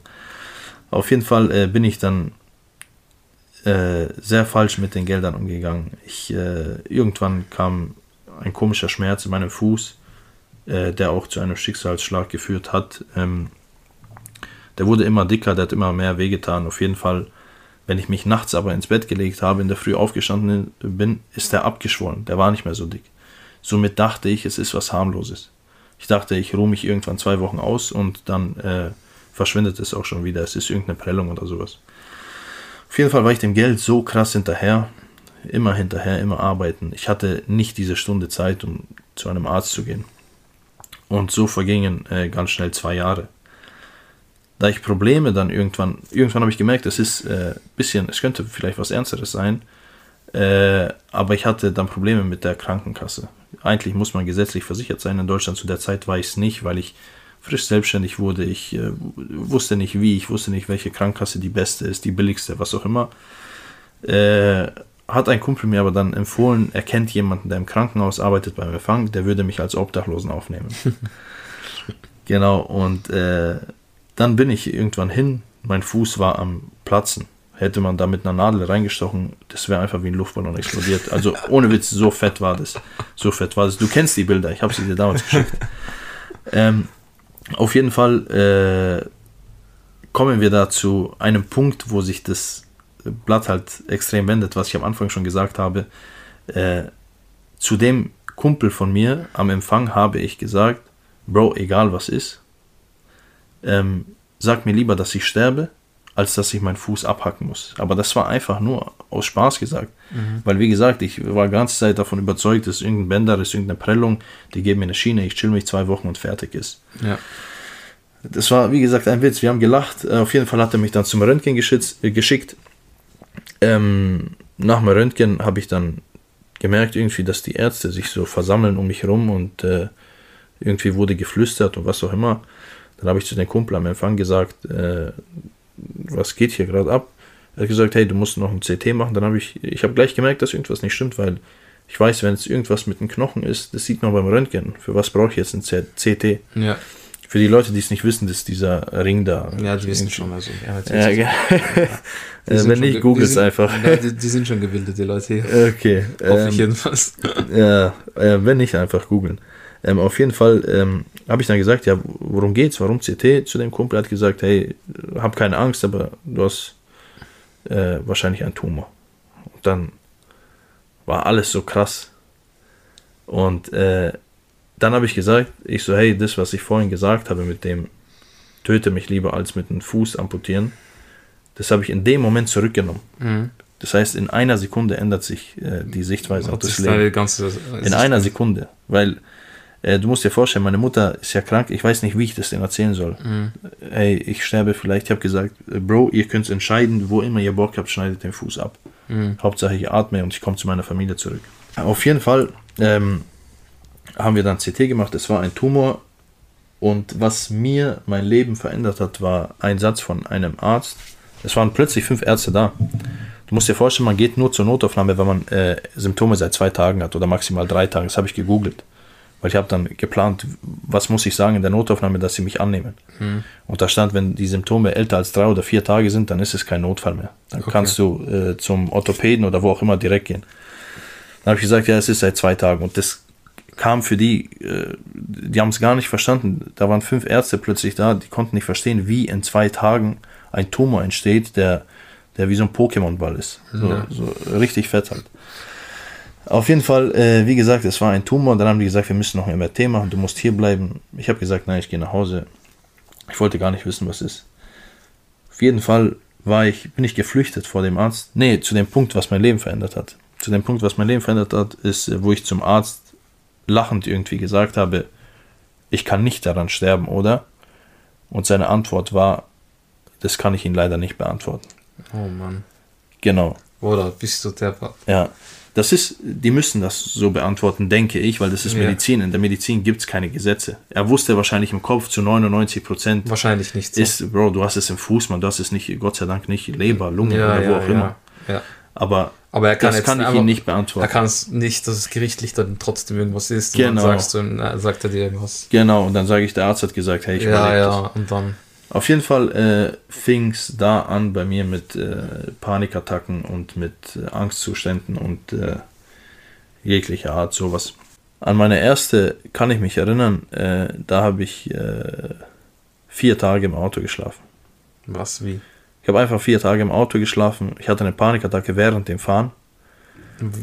Auf jeden Fall äh, bin ich dann äh, sehr falsch mit den Geldern umgegangen. Ich, äh, irgendwann kam ein komischer Schmerz in meinem Fuß, äh, der auch zu einem Schicksalsschlag geführt hat. Ähm, der wurde immer dicker, der hat immer mehr wehgetan. Auf jeden Fall, wenn ich mich nachts aber ins Bett gelegt habe, in der Früh aufgestanden bin, ist der abgeschwollen. Der war nicht mehr so dick. Somit dachte ich, es ist was harmloses. Ich dachte, ich ruhe mich irgendwann zwei Wochen aus und dann äh, verschwindet es auch schon wieder. Es ist irgendeine Prellung oder sowas. Auf jeden Fall war ich dem Geld so krass hinterher. Immer hinterher, immer arbeiten. Ich hatte nicht diese Stunde Zeit, um zu einem Arzt zu gehen. Und so vergingen äh, ganz schnell zwei Jahre. Da ich Probleme dann irgendwann, irgendwann habe ich gemerkt, es ist äh, bisschen, es könnte vielleicht was Ernsteres sein, äh, aber ich hatte dann Probleme mit der Krankenkasse. Eigentlich muss man gesetzlich versichert sein in Deutschland. Zu der Zeit war ich es nicht, weil ich frisch selbstständig wurde. Ich äh, wusste nicht wie, ich wusste nicht, welche Krankenkasse die beste ist, die billigste, was auch immer. Äh, hat ein Kumpel mir aber dann empfohlen, er kennt jemanden, der im Krankenhaus arbeitet beim Empfang, der würde mich als Obdachlosen aufnehmen. genau, und äh, dann bin ich irgendwann hin, mein Fuß war am Platzen. Hätte man da mit einer Nadel reingestochen, das wäre einfach wie ein Luftballon explodiert. Also ohne Witz, so fett war das. So fett war das. Du kennst die Bilder, ich habe sie dir damals geschickt. Ähm, auf jeden Fall äh, kommen wir da zu einem Punkt, wo sich das Blatt halt extrem wendet, was ich am Anfang schon gesagt habe. Äh, zu dem Kumpel von mir am Empfang habe ich gesagt, Bro, egal was ist, ähm, sag mir lieber, dass ich sterbe, als dass ich meinen Fuß abhacken muss. Aber das war einfach nur aus Spaß gesagt. Weil, wie gesagt, ich war die ganze Zeit davon überzeugt, dass irgendein Bänder ist, irgendeine Prellung, die geben mir eine Schiene, ich chill mich zwei Wochen und fertig ist. Ja. Das war, wie gesagt, ein Witz. Wir haben gelacht. Äh, Auf jeden Fall hat er mich dann zum Röntgen äh, geschickt. Ähm, nach dem Röntgen habe ich dann gemerkt, irgendwie, dass die Ärzte sich so versammeln um mich herum und äh, irgendwie wurde geflüstert und was auch immer. Dann habe ich zu dem Kumpel am Empfang gesagt, äh, was geht hier gerade ab? Er hat gesagt, hey, du musst noch ein CT machen. Dann habe ich, ich habe gleich gemerkt, dass irgendwas nicht stimmt, weil ich weiß, wenn es irgendwas mit dem Knochen ist, das sieht man beim Röntgen. Für was brauche ich jetzt ein CT? Ja, Für die Leute, die es nicht wissen, das ist dieser Ring da. ja die wissen schon. Also, ja, Ja, äh, wenn schon nicht, google es einfach. Ja, die, die sind schon gebildet, die Leute hier. Okay. Hoffe ich Ähm, jedenfalls. ja, äh, wenn nicht, einfach googeln. Ähm, auf jeden Fall ähm, habe ich dann gesagt, ja, worum geht's? Warum CT? Zu dem Kumpel hat gesagt, hey, hab keine Angst, aber du hast äh, wahrscheinlich einen Tumor. Und dann war alles so krass. Und äh, dann habe ich gesagt, ich so, hey, das, was ich vorhin gesagt habe mit dem töte mich lieber als mit einem Fuß amputieren, das habe ich in dem Moment zurückgenommen. Mhm. Das heißt, in einer Sekunde ändert sich äh, die Sichtweise auf Das Leben. ganze In einer Sekunde. Weil äh, du musst dir vorstellen, meine Mutter ist ja krank, ich weiß nicht, wie ich das denen erzählen soll. Mhm. Hey, ich sterbe vielleicht. Ich habe gesagt, äh, Bro, ihr könnt entscheiden, wo immer ihr Bock habt, schneidet den Fuß ab. Mhm. Hauptsache ich atme und ich komme zu meiner Familie zurück. Auf jeden Fall ähm, haben wir dann CT gemacht. Es war ein Tumor. Und was mir mein Leben verändert hat, war ein Satz von einem Arzt. Es waren plötzlich fünf Ärzte da. Du musst dir vorstellen, man geht nur zur Notaufnahme, wenn man äh, Symptome seit zwei Tagen hat oder maximal drei Tagen. Das habe ich gegoogelt. Weil ich habe dann geplant, was muss ich sagen in der Notaufnahme, dass sie mich annehmen. Und da stand, wenn die Symptome älter als drei oder vier Tage sind, dann ist es kein Notfall mehr. Dann Okay. kannst du äh, zum Orthopäden oder wo auch immer direkt gehen. Dann habe ich gesagt, ja, es ist seit zwei Tagen. Und das kam für die, äh, die haben es gar nicht verstanden. Da waren fünf Ärzte plötzlich da, die konnten nicht verstehen, wie in zwei Tagen ein Tumor entsteht, der, der wie so ein Pokémon-Ball ist. So, Ja. so richtig fett halt. Auf jeden Fall, äh, wie gesagt, es war ein Tumor. Dann haben die gesagt, wir müssen noch ein MRT machen, du musst hier bleiben. Ich habe gesagt, nein, ich gehe nach Hause. Ich wollte gar nicht wissen, was ist. Auf jeden Fall war ich, bin ich geflüchtet vor dem Arzt. Nee, zu dem Punkt, was mein Leben verändert hat. Zu dem Punkt, was mein Leben verändert hat, ist, äh, wo ich zum Arzt lachend irgendwie gesagt habe, ich kann nicht daran sterben, oder? Und seine Antwort war, das kann ich Ihnen leider nicht beantworten. Oh Mann. Genau. Oder bist du deppert? Ja, das ist, die müssen das so beantworten, denke ich, weil das ist Ja. Medizin. In der Medizin gibt es keine Gesetze. Er wusste wahrscheinlich im Kopf zu 99 Prozent, Wahrscheinlich nicht so. ist, Bro, du hast es im Fuß, man, du hast es nicht, Gott sei Dank nicht Leber, Lunge ja, oder wo auch immer. Aber, Aber er kann das jetzt kann ich einfach- ihm nicht Er beantworten. kann es nicht, dass es gerichtlich dann trotzdem irgendwas ist. Und Genau. dann sagst du, äh, sagt er dir irgendwas. Genau, und dann sage ich, der Arzt hat gesagt, hey, ich ja, ja, das. und dann. Auf jeden Fall äh, fing es da an bei mir mit äh, Panikattacken und mit äh, Angstzuständen und äh, jeglicher Art sowas. An meine erste kann ich mich erinnern, äh, da habe ich äh, vier Tage im Auto geschlafen. Was, wie? Ich habe einfach vier Tage im Auto geschlafen. Ich hatte eine Panikattacke während dem Fahren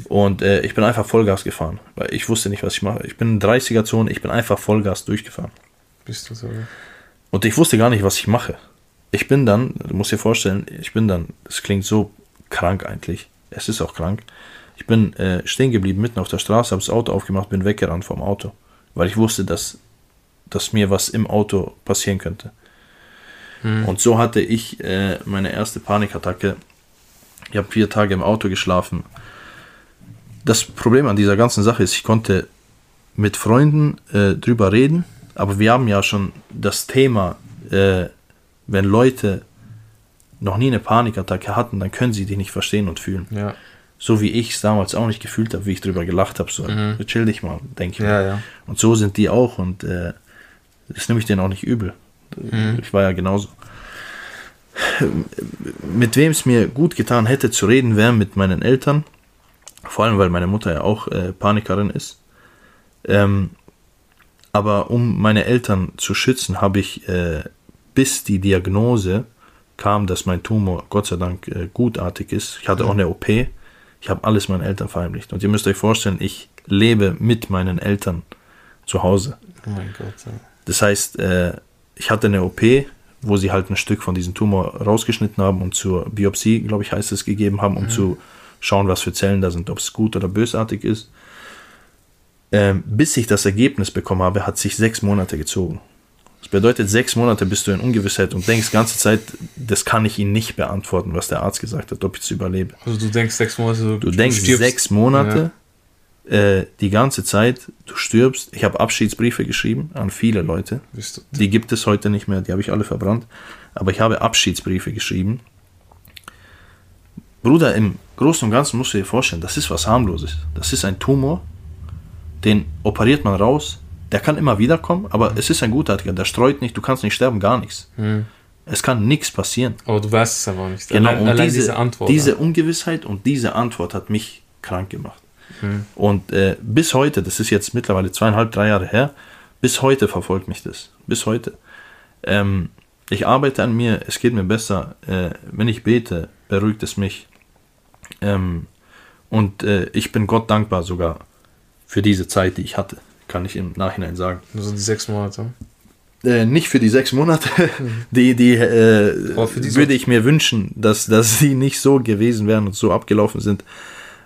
und äh, ich bin einfach Vollgas gefahren, weil ich wusste nicht, was ich mache. Ich bin in 30er-Zone, ich bin einfach Vollgas durchgefahren. Bist du so? Und ich wusste gar nicht, was ich mache. Ich bin dann, du musst dir vorstellen, ich bin dann, das klingt so krank eigentlich. Es ist auch krank. Ich bin äh, stehen geblieben mitten auf der Straße, habe das Auto aufgemacht, bin weggerannt vom Auto. Weil ich wusste, dass, dass mir was im Auto passieren könnte. Und so hatte ich äh, meine erste Panikattacke. Ich habe vier Tage im Auto geschlafen. Das Problem an dieser ganzen Sache ist, ich konnte mit Freunden äh, drüber reden, aber wir haben ja schon das Thema, äh, wenn Leute noch nie eine Panikattacke hatten, dann können sie dich nicht verstehen und fühlen. Ja. So wie ich es damals auch nicht gefühlt habe, wie ich drüber gelacht habe. So, chill dich mal, denke ich Ja, mal. ja. Und so sind die auch und äh, das nehme ich denen auch nicht übel. Ich war ja genauso. Mit wem es mir gut getan hätte zu reden, wäre mit meinen Eltern. Vor allem, weil meine Mutter ja auch äh, Panikerin ist. Ähm, aber um meine Eltern zu schützen, habe ich, äh, bis die Diagnose kam, dass mein Tumor Gott sei Dank äh, gutartig ist. Ich hatte auch eine OP. Ich habe alles meinen Eltern verheimlicht. Und ihr müsst euch vorstellen, ich lebe mit meinen Eltern zu Hause. Oh mein Gott. Ja. Das heißt, äh, ich hatte eine OP, wo sie halt ein Stück von diesem Tumor rausgeschnitten haben und zur Biopsie, glaube ich, heißt es, gegeben haben, um zu schauen, was für Zellen da sind, ob es gut oder bösartig ist. Ähm, bis ich das Ergebnis bekommen habe, hat sich sechs Monate gezogen. Das bedeutet, sechs Monate bist du in Ungewissheit und denkst die ganze Zeit, das kann ich Ihnen nicht beantworten, was der Arzt gesagt hat, ob ich es überlebe. Also du denkst sechs Monate, Du denkst stirbst. sechs Monate, äh, die ganze Zeit, du stirbst. Ich habe Abschiedsbriefe geschrieben an viele Leute. Du, Die gibt es heute nicht mehr, die habe ich alle verbrannt. Aber ich habe Abschiedsbriefe geschrieben. Bruder, im Großen und Ganzen musst du dir vorstellen, das ist was harmloses. Das ist ein Tumor, den operiert man raus. Der kann immer wiederkommen, aber es ist ein gutartiger, der streut nicht, du kannst nicht sterben, gar nichts. Es kann nichts passieren. aber du weißt es einfach nicht. Genau, allein, und allein diese, diese Antwort. diese Ungewissheit und diese Antwort hat mich krank gemacht. Und äh, bis heute, das ist jetzt mittlerweile zweieinhalb, drei Jahre her, bis heute verfolgt mich das. Bis heute. Ähm, ich arbeite an mir, es geht mir besser. Äh, wenn ich bete, beruhigt es mich. Ähm, und äh, ich bin Gott dankbar sogar Für diese Zeit, die ich hatte, kann ich im Nachhinein sagen. Also die sechs Monate. Äh, nicht für die sechs Monate. Die, die äh, würde ich mir wünschen, dass, dass sie nicht so gewesen wären und so abgelaufen sind.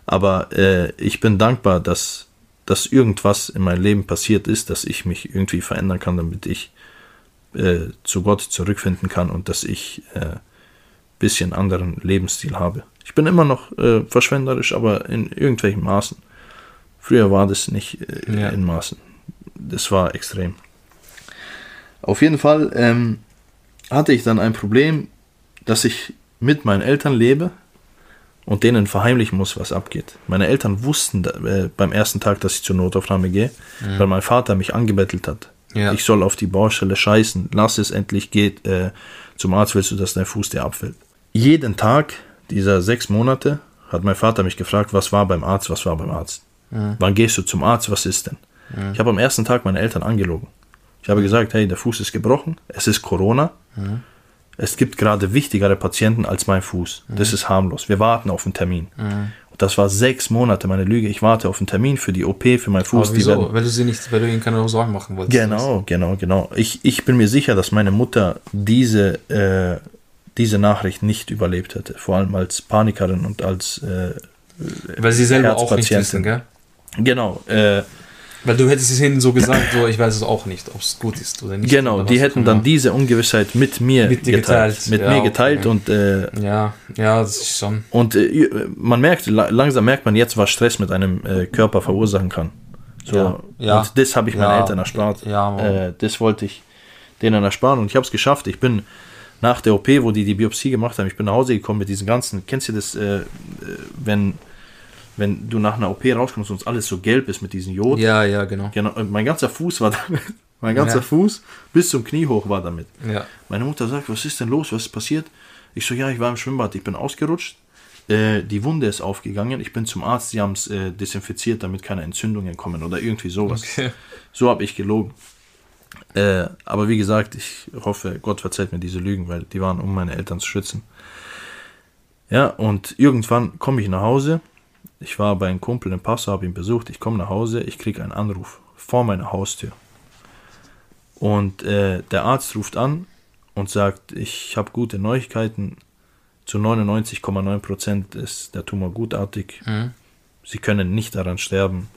Aber äh, ich bin dankbar, dass, dass irgendwas in meinem Leben passiert ist, dass ich mich irgendwie verändern kann, damit ich äh, zu Gott zurückfinden kann und dass ich äh, bisschen anderen Lebensstil habe. Ich bin immer noch äh, verschwenderisch, aber in irgendwelchen Maßen. Früher war das nicht äh, Ja. in Maßen. Das war extrem. Auf jeden Fall ähm, hatte ich dann ein Problem, dass ich mit meinen Eltern lebe und denen verheimlichen muss, was abgeht. Meine Eltern wussten da, äh, beim ersten Tag, dass ich zur Notaufnahme gehe, weil mein Vater mich angebettelt hat. Ja. Ich soll auf die Baustelle scheißen, lass es endlich geht. Äh, zum Arzt willst du, dass dein Fuß dir abfällt. Jeden Tag dieser sechs Monate hat mein Vater mich gefragt, was war beim Arzt, was war beim Arzt. Wann gehst du zum Arzt, was ist denn? Ich habe am ersten Tag meine Eltern angelogen. Ich habe gesagt, hey, der Fuß ist gebrochen, es ist Corona. Es gibt gerade wichtigere Patienten als mein Fuß. Das ist harmlos. Wir warten auf einen Termin. Und das war sechs Monate meine Lüge. Ich warte auf einen Termin für die OP für meinen Fuß. Aber Die wieso? werden- Weil du sie nicht, weil du ihnen keine Sorgen machen wolltest. Genau, genau, genau. Ich, ich bin mir sicher, dass meine Mutter diese, äh, diese Nachricht nicht überlebt hätte. Vor allem als Panikerin und als. Äh, Weil sie selber auch nicht wissen, gell? Genau, äh, Weil du hättest es ihnen so gesagt, so, ich weiß es auch nicht, ob es gut ist oder nicht. genau. oder Die hätten dann diese Ungewissheit mit mir Mit geteilt. geteilt. Mit Ja, mir okay. geteilt und. Äh, Ja, ja, das ist schon. und äh, man merkt, la- langsam merkt man jetzt, was Stress mit einem äh, Körper verursachen kann. So, Ja, ja. Und das habe ich meinen Ja, Eltern erspart. ja, äh, das wollte ich denen ersparen und ich habe es geschafft. Ich bin nach der OP, wo die die Biopsie gemacht haben, ich bin nach Hause gekommen mit diesen ganzen, kennst du das, äh, wenn, wenn du nach einer OP rauskommst und alles so gelb ist mit diesen Jod? Ja, ja, genau. Genau, und mein ganzer Fuß war damit. Mein ganzer Ja. Fuß bis zum Knie hoch war damit. Ja. Meine Mutter sagt, was ist denn los, was ist passiert? Ich so, ja, ich war im Schwimmbad, ich bin ausgerutscht. Äh, die Wunde ist aufgegangen. Ich bin zum Arzt, sie haben es äh, desinfiziert, damit keine Entzündungen kommen oder irgendwie sowas. Okay. So habe ich gelogen. Äh, aber wie gesagt, ich hoffe, Gott verzeiht mir diese Lügen, weil die waren, um meine Eltern zu schützen. Ja, und irgendwann komme ich nach Hause. Ich war bei einem Kumpel in Passau, habe ihn besucht. Ich komme nach Hause, ich kriege einen Anruf vor meiner Haustür. Und äh, der Arzt ruft an und sagt, ich habe gute Neuigkeiten. Zu 99,9% ist der Tumor gutartig. Mhm. Sie können nicht daran sterben.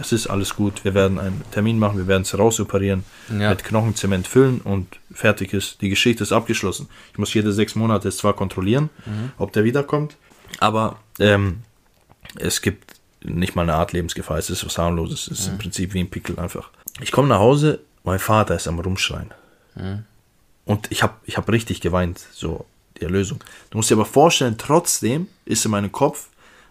Es ist alles gut. Wir werden einen Termin machen, wir werden es rausoperieren, Ja. mit Knochenzement füllen und fertig ist. Die Geschichte ist abgeschlossen. Ich muss jede sechs Monate es zwar kontrollieren, ob der wiederkommt, aber ähm, es gibt nicht mal eine Art Lebensgefahr. Es ist was harmloses. Es ist im Prinzip wie ein Pickel einfach. Ich komme nach Hause, mein Vater ist am Rumschreien. Und ich habe ich hab richtig geweint, so die Erlösung. Du musst dir aber vorstellen, trotzdem ist in meinem Kopf,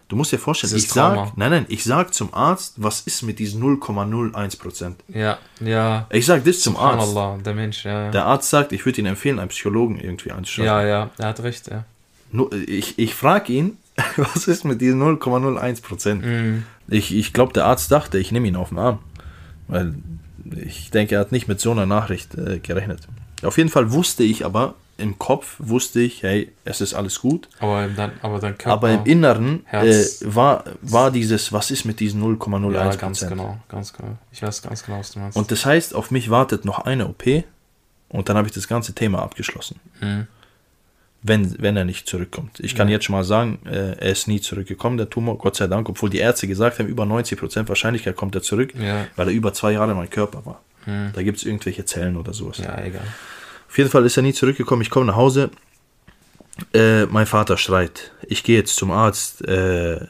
du musst dir vorstellen, ich sag, Trauma. nein, nein, ich sag zum Arzt, was ist mit diesen 0,01 Prozent? Ja, ja. Ich sag das zum Arzt. Der Mensch, ja. Ja, Der Arzt sagt, ich würde Ihnen empfehlen, einen Psychologen irgendwie einzuschalten. ja, ja, er hat recht, ja. Nur, ich ich frage ihn, was ist mit diesen 0,01 Prozent? Mhm. Ich, ich glaube, der Arzt dachte, ich nehme ihn auf den Arm. Weil ich denke, er hat nicht mit so einer Nachricht äh, gerechnet. Auf jeden Fall wusste ich aber, im Kopf wusste ich, hey, es ist alles gut. Aber dann, aber Körper. Aber im Inneren äh, war, war dieses, was ist mit diesen 0,01 ja, Prozent? ganz genau, ganz genau. Ich weiß ganz genau, was du meinst. Und das heißt, auf mich wartet noch eine OP und dann habe ich das ganze Thema abgeschlossen. Mhm. Wenn, wenn er nicht zurückkommt. Ich kann jetzt schon mal sagen, äh, er ist nie zurückgekommen, der Tumor, Gott sei Dank, obwohl die Ärzte gesagt haben, über 90% Wahrscheinlichkeit kommt er zurück, Ja. weil er über zwei Jahre mein Körper war. Da gibt es irgendwelche Zellen oder sowas. ja, egal. Auf jeden Fall ist er nie zurückgekommen. Ich komme nach Hause. Äh, mein Vater schreit. Ich gehe jetzt zum Arzt. Äh, äh,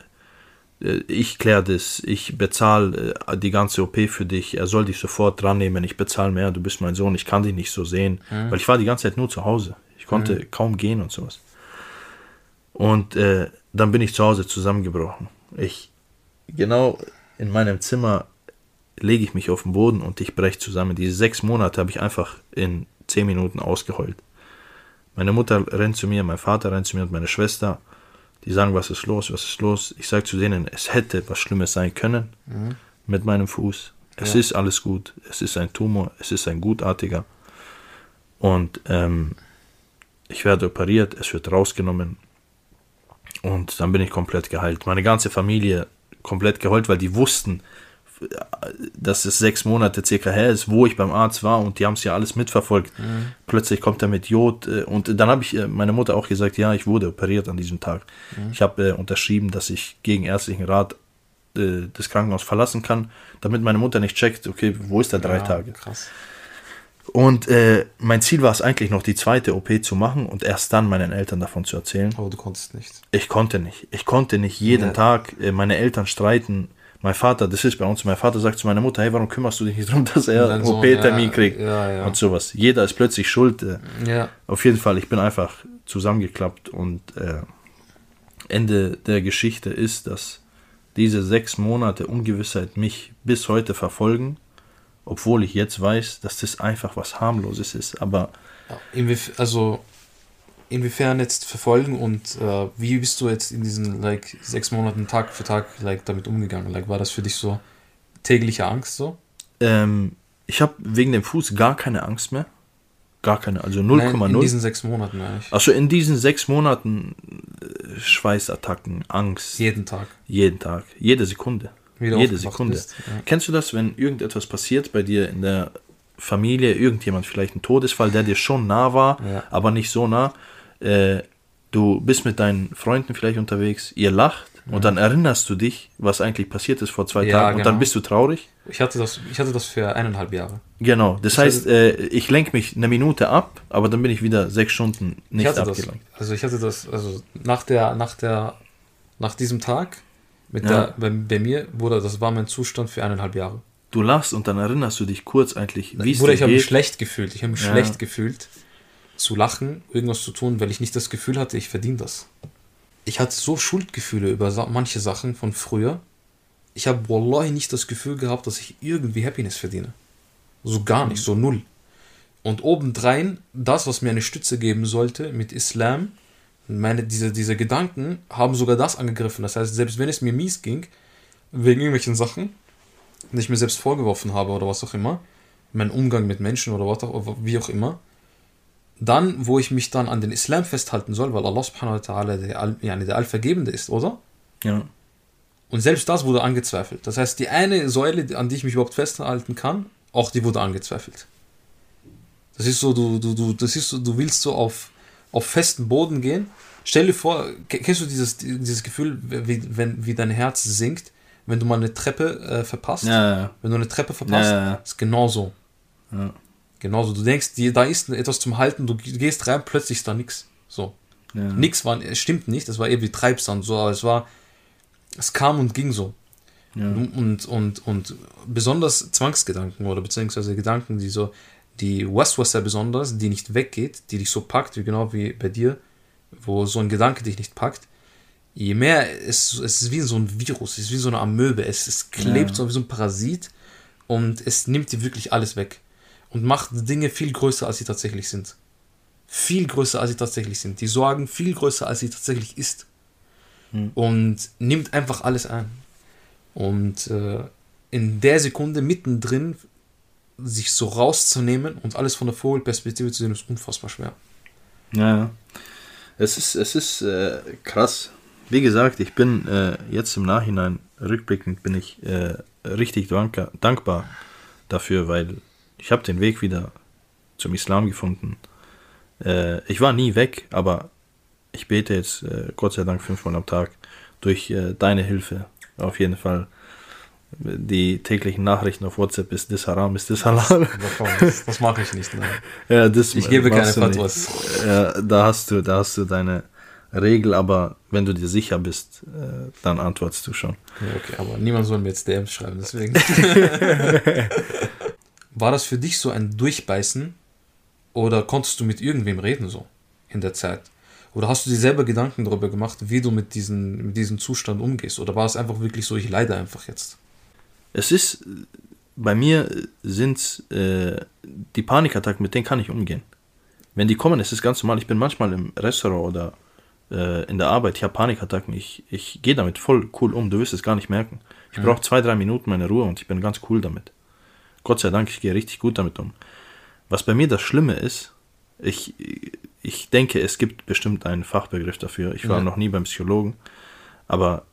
ich kläre das. Ich bezahle äh, die ganze OP für dich. Er soll dich sofort dran nehmen. Ich bezahle mehr. Du bist mein Sohn. Ich kann dich nicht so sehen. Weil ich war die ganze Zeit nur zu Hause. Ich konnte kaum gehen und sowas. Und äh, dann bin ich zu Hause zusammengebrochen. Ich, genau in meinem Zimmer lege ich mich auf den Boden und ich breche zusammen. Diese sechs Monate habe ich einfach in zehn Minuten ausgeheult. Meine Mutter rennt zu mir, mein Vater rennt zu mir und meine Schwester. Die sagen, was ist los, was ist los. Ich sage zu denen, es hätte was Schlimmes sein können mit meinem Fuß. Es Ja. ist alles gut. Es ist ein Tumor, es ist ein gutartiger. Und ähm, ich werde operiert, es wird rausgenommen. Und dann bin ich komplett geheilt. Meine ganze Familie komplett geheult, weil die wussten, dass es sechs Monate circa her ist, wo ich beim Arzt war und die haben es ja alles mitverfolgt. Mhm. Plötzlich kommt er mit Jod äh, und dann habe ich äh, meine Mutter auch gesagt, ja, ich wurde operiert an diesem Tag. Mhm. Ich habe äh, unterschrieben, dass ich gegen ärztlichen Rat äh, das Krankenhaus verlassen kann, damit meine Mutter nicht checkt, okay, wo ist der drei ja, Tage? Krass. Und äh, mein Ziel war es eigentlich noch, die zweite OP zu machen und erst dann meinen Eltern davon zu erzählen. Aber du konntest nicht. Ich konnte nicht. Ich konnte nicht jeden ja. Tag äh, meine Eltern streiten mein Vater, das ist bei uns, mein Vater sagt zu meiner Mutter, hey, warum kümmerst du dich nicht darum, dass er einen OP-Termin ja, kriegt ja, und sowas. Jeder ist plötzlich schuld. Äh, ja. Auf jeden Fall, ich bin einfach zusammengeklappt und äh, Ende der Geschichte ist, dass diese sechs Monate Ungewissheit mich bis heute verfolgen, obwohl ich jetzt weiß, dass das einfach was harmloses ist. Aber also inwiefern jetzt verfolgen und äh, wie bist du jetzt in diesen like sechs Monaten Tag für Tag like damit umgegangen? Like war das für dich so tägliche Angst so? Ähm, ich habe wegen dem Fuß gar keine Angst mehr. Gar keine, also 0,0. In diesen sechs Monaten eigentlich. Also in diesen sechs Monaten äh, Schweißattacken, Angst. Jeden Tag. Jeden Tag, jede Sekunde. Wieder jede Sekunde. Bist, ja. Kennst du das, wenn irgendetwas passiert bei dir in der Familie, irgendjemand vielleicht ein Todesfall, der dir schon nah war, ja. aber nicht so nah äh, du bist mit deinen Freunden vielleicht unterwegs, ihr lacht ja. und dann erinnerst du dich, was eigentlich passiert ist vor zwei ja, Tagen genau. und dann genau. bist du traurig. Ich hatte das, ich hatte das für eineinhalb Jahre. Genau, das ich heißt, äh, ich lenke mich eine Minute ab, aber dann bin ich wieder sechs Stunden nicht abgelenkt. Das, also ich hatte das, also nach der, nach der, nach diesem Tag mit ja. der, bei, bei mir wurde, das war mein Zustand für eineinhalb Jahre. Du lachst und dann erinnerst du dich kurz eigentlich, wie es geht. Ich habe mich schlecht gefühlt. Ich habe mich schlecht gefühlt zu lachen, irgendwas zu tun, weil ich nicht das Gefühl hatte, ich verdiene das. Ich hatte so Schuldgefühle über manche Sachen von früher. Ich habe wallahi nicht das Gefühl gehabt, dass ich irgendwie Happiness verdiene. So gar nicht, so null. Und obendrein, das, was mir eine Stütze geben sollte mit Islam, meine, diese, diese Gedanken haben sogar das angegriffen. Das heißt, selbst wenn es mir mies ging, wegen irgendwelchen Sachen, die ich mir selbst vorgeworfen habe oder was auch immer, mein Umgang mit Menschen oder was auch, wie auch immer, dann, wo ich mich dann an den Islam festhalten soll, weil Allah subhanahu wa ta'ala der, yani der Allvergebende ist, oder? Ja. Und selbst das wurde angezweifelt. Das heißt, die eine Säule, an die ich mich überhaupt festhalten kann, auch die wurde angezweifelt. Das ist so, du, du, du, das ist so, du willst so auf, auf festen Boden gehen. Stell dir vor, kennst du dieses, dieses Gefühl, wie, wenn, wie dein Herz sinkt, wenn du mal eine Treppe äh, verpasst? Ja, ja. Wenn du eine Treppe verpasst, ja, ist genauso. Ja. Genauso, du denkst, da ist etwas zum Halten, du gehst rein, plötzlich ist da nichts. So. Nix war, es stimmt nicht, das war eher wie Treibsand, so, aber es war, es kam und ging so. Ja. Und, und, und besonders Zwangsgedanken oder beziehungsweise Gedanken, die so, die Waswasser besonders, die nicht weggeht, die dich so packt, wie genau wie bei dir, wo so ein Gedanke dich nicht packt, je mehr, es, es ist wie so ein Virus, es ist wie so eine Amöbe, es, es klebt ja. so wie so ein Parasit und es nimmt dir wirklich alles weg und macht Dinge viel größer, als sie tatsächlich sind. Viel größer, als sie tatsächlich sind. Die Sorgen viel größer, als sie tatsächlich ist. Hm. Und nimmt einfach alles ein. Und äh, in der Sekunde mittendrin sich so rauszunehmen und alles von der Vogelperspektive zu sehen, ist unfassbar schwer. Ja, ja. Es ist, es ist äh, krass. Wie gesagt, ich bin äh, jetzt im Nachhinein rückblickend bin ich äh, richtig dankbar dafür, weil ich habe den Weg wieder zum Islam gefunden. Äh, ich war nie weg, aber ich bete jetzt äh, Gott sei Dank fünfmal am Tag durch äh, deine Hilfe. Auf jeden Fall. Die täglichen Nachrichten auf WhatsApp ist das Haram, ist das Halal. Das, das mache ich nicht. Ne? Ja, das ich gebe keine Fatwas. Ja, da hast du, da hast du deine Regel, aber wenn du dir sicher bist, äh, dann antwortest du schon. Okay, aber niemand soll mir jetzt DMs schreiben, deswegen. War das für dich so ein Durchbeißen oder konntest du mit irgendwem reden so in der Zeit? Oder hast du dir selber Gedanken darüber gemacht, wie du mit, diesen, mit diesem Zustand umgehst? Oder war es einfach wirklich so, ich leide einfach jetzt? Es ist, bei mir sind äh, die Panikattacken, mit denen kann ich umgehen. Wenn die kommen, ist es ganz normal. Ich bin manchmal im Restaurant oder äh, in der Arbeit, ich habe Panikattacken. Ich, ich gehe damit voll cool um, du wirst es gar nicht merken. Ich ja. brauche zwei, drei Minuten meine Ruhe und ich bin ganz cool damit. Gott sei Dank, ich gehe richtig gut damit um. Was bei mir das Schlimme ist, ich, ich denke, es gibt bestimmt einen Fachbegriff dafür. Ich war ja. noch nie beim Psychologen, aber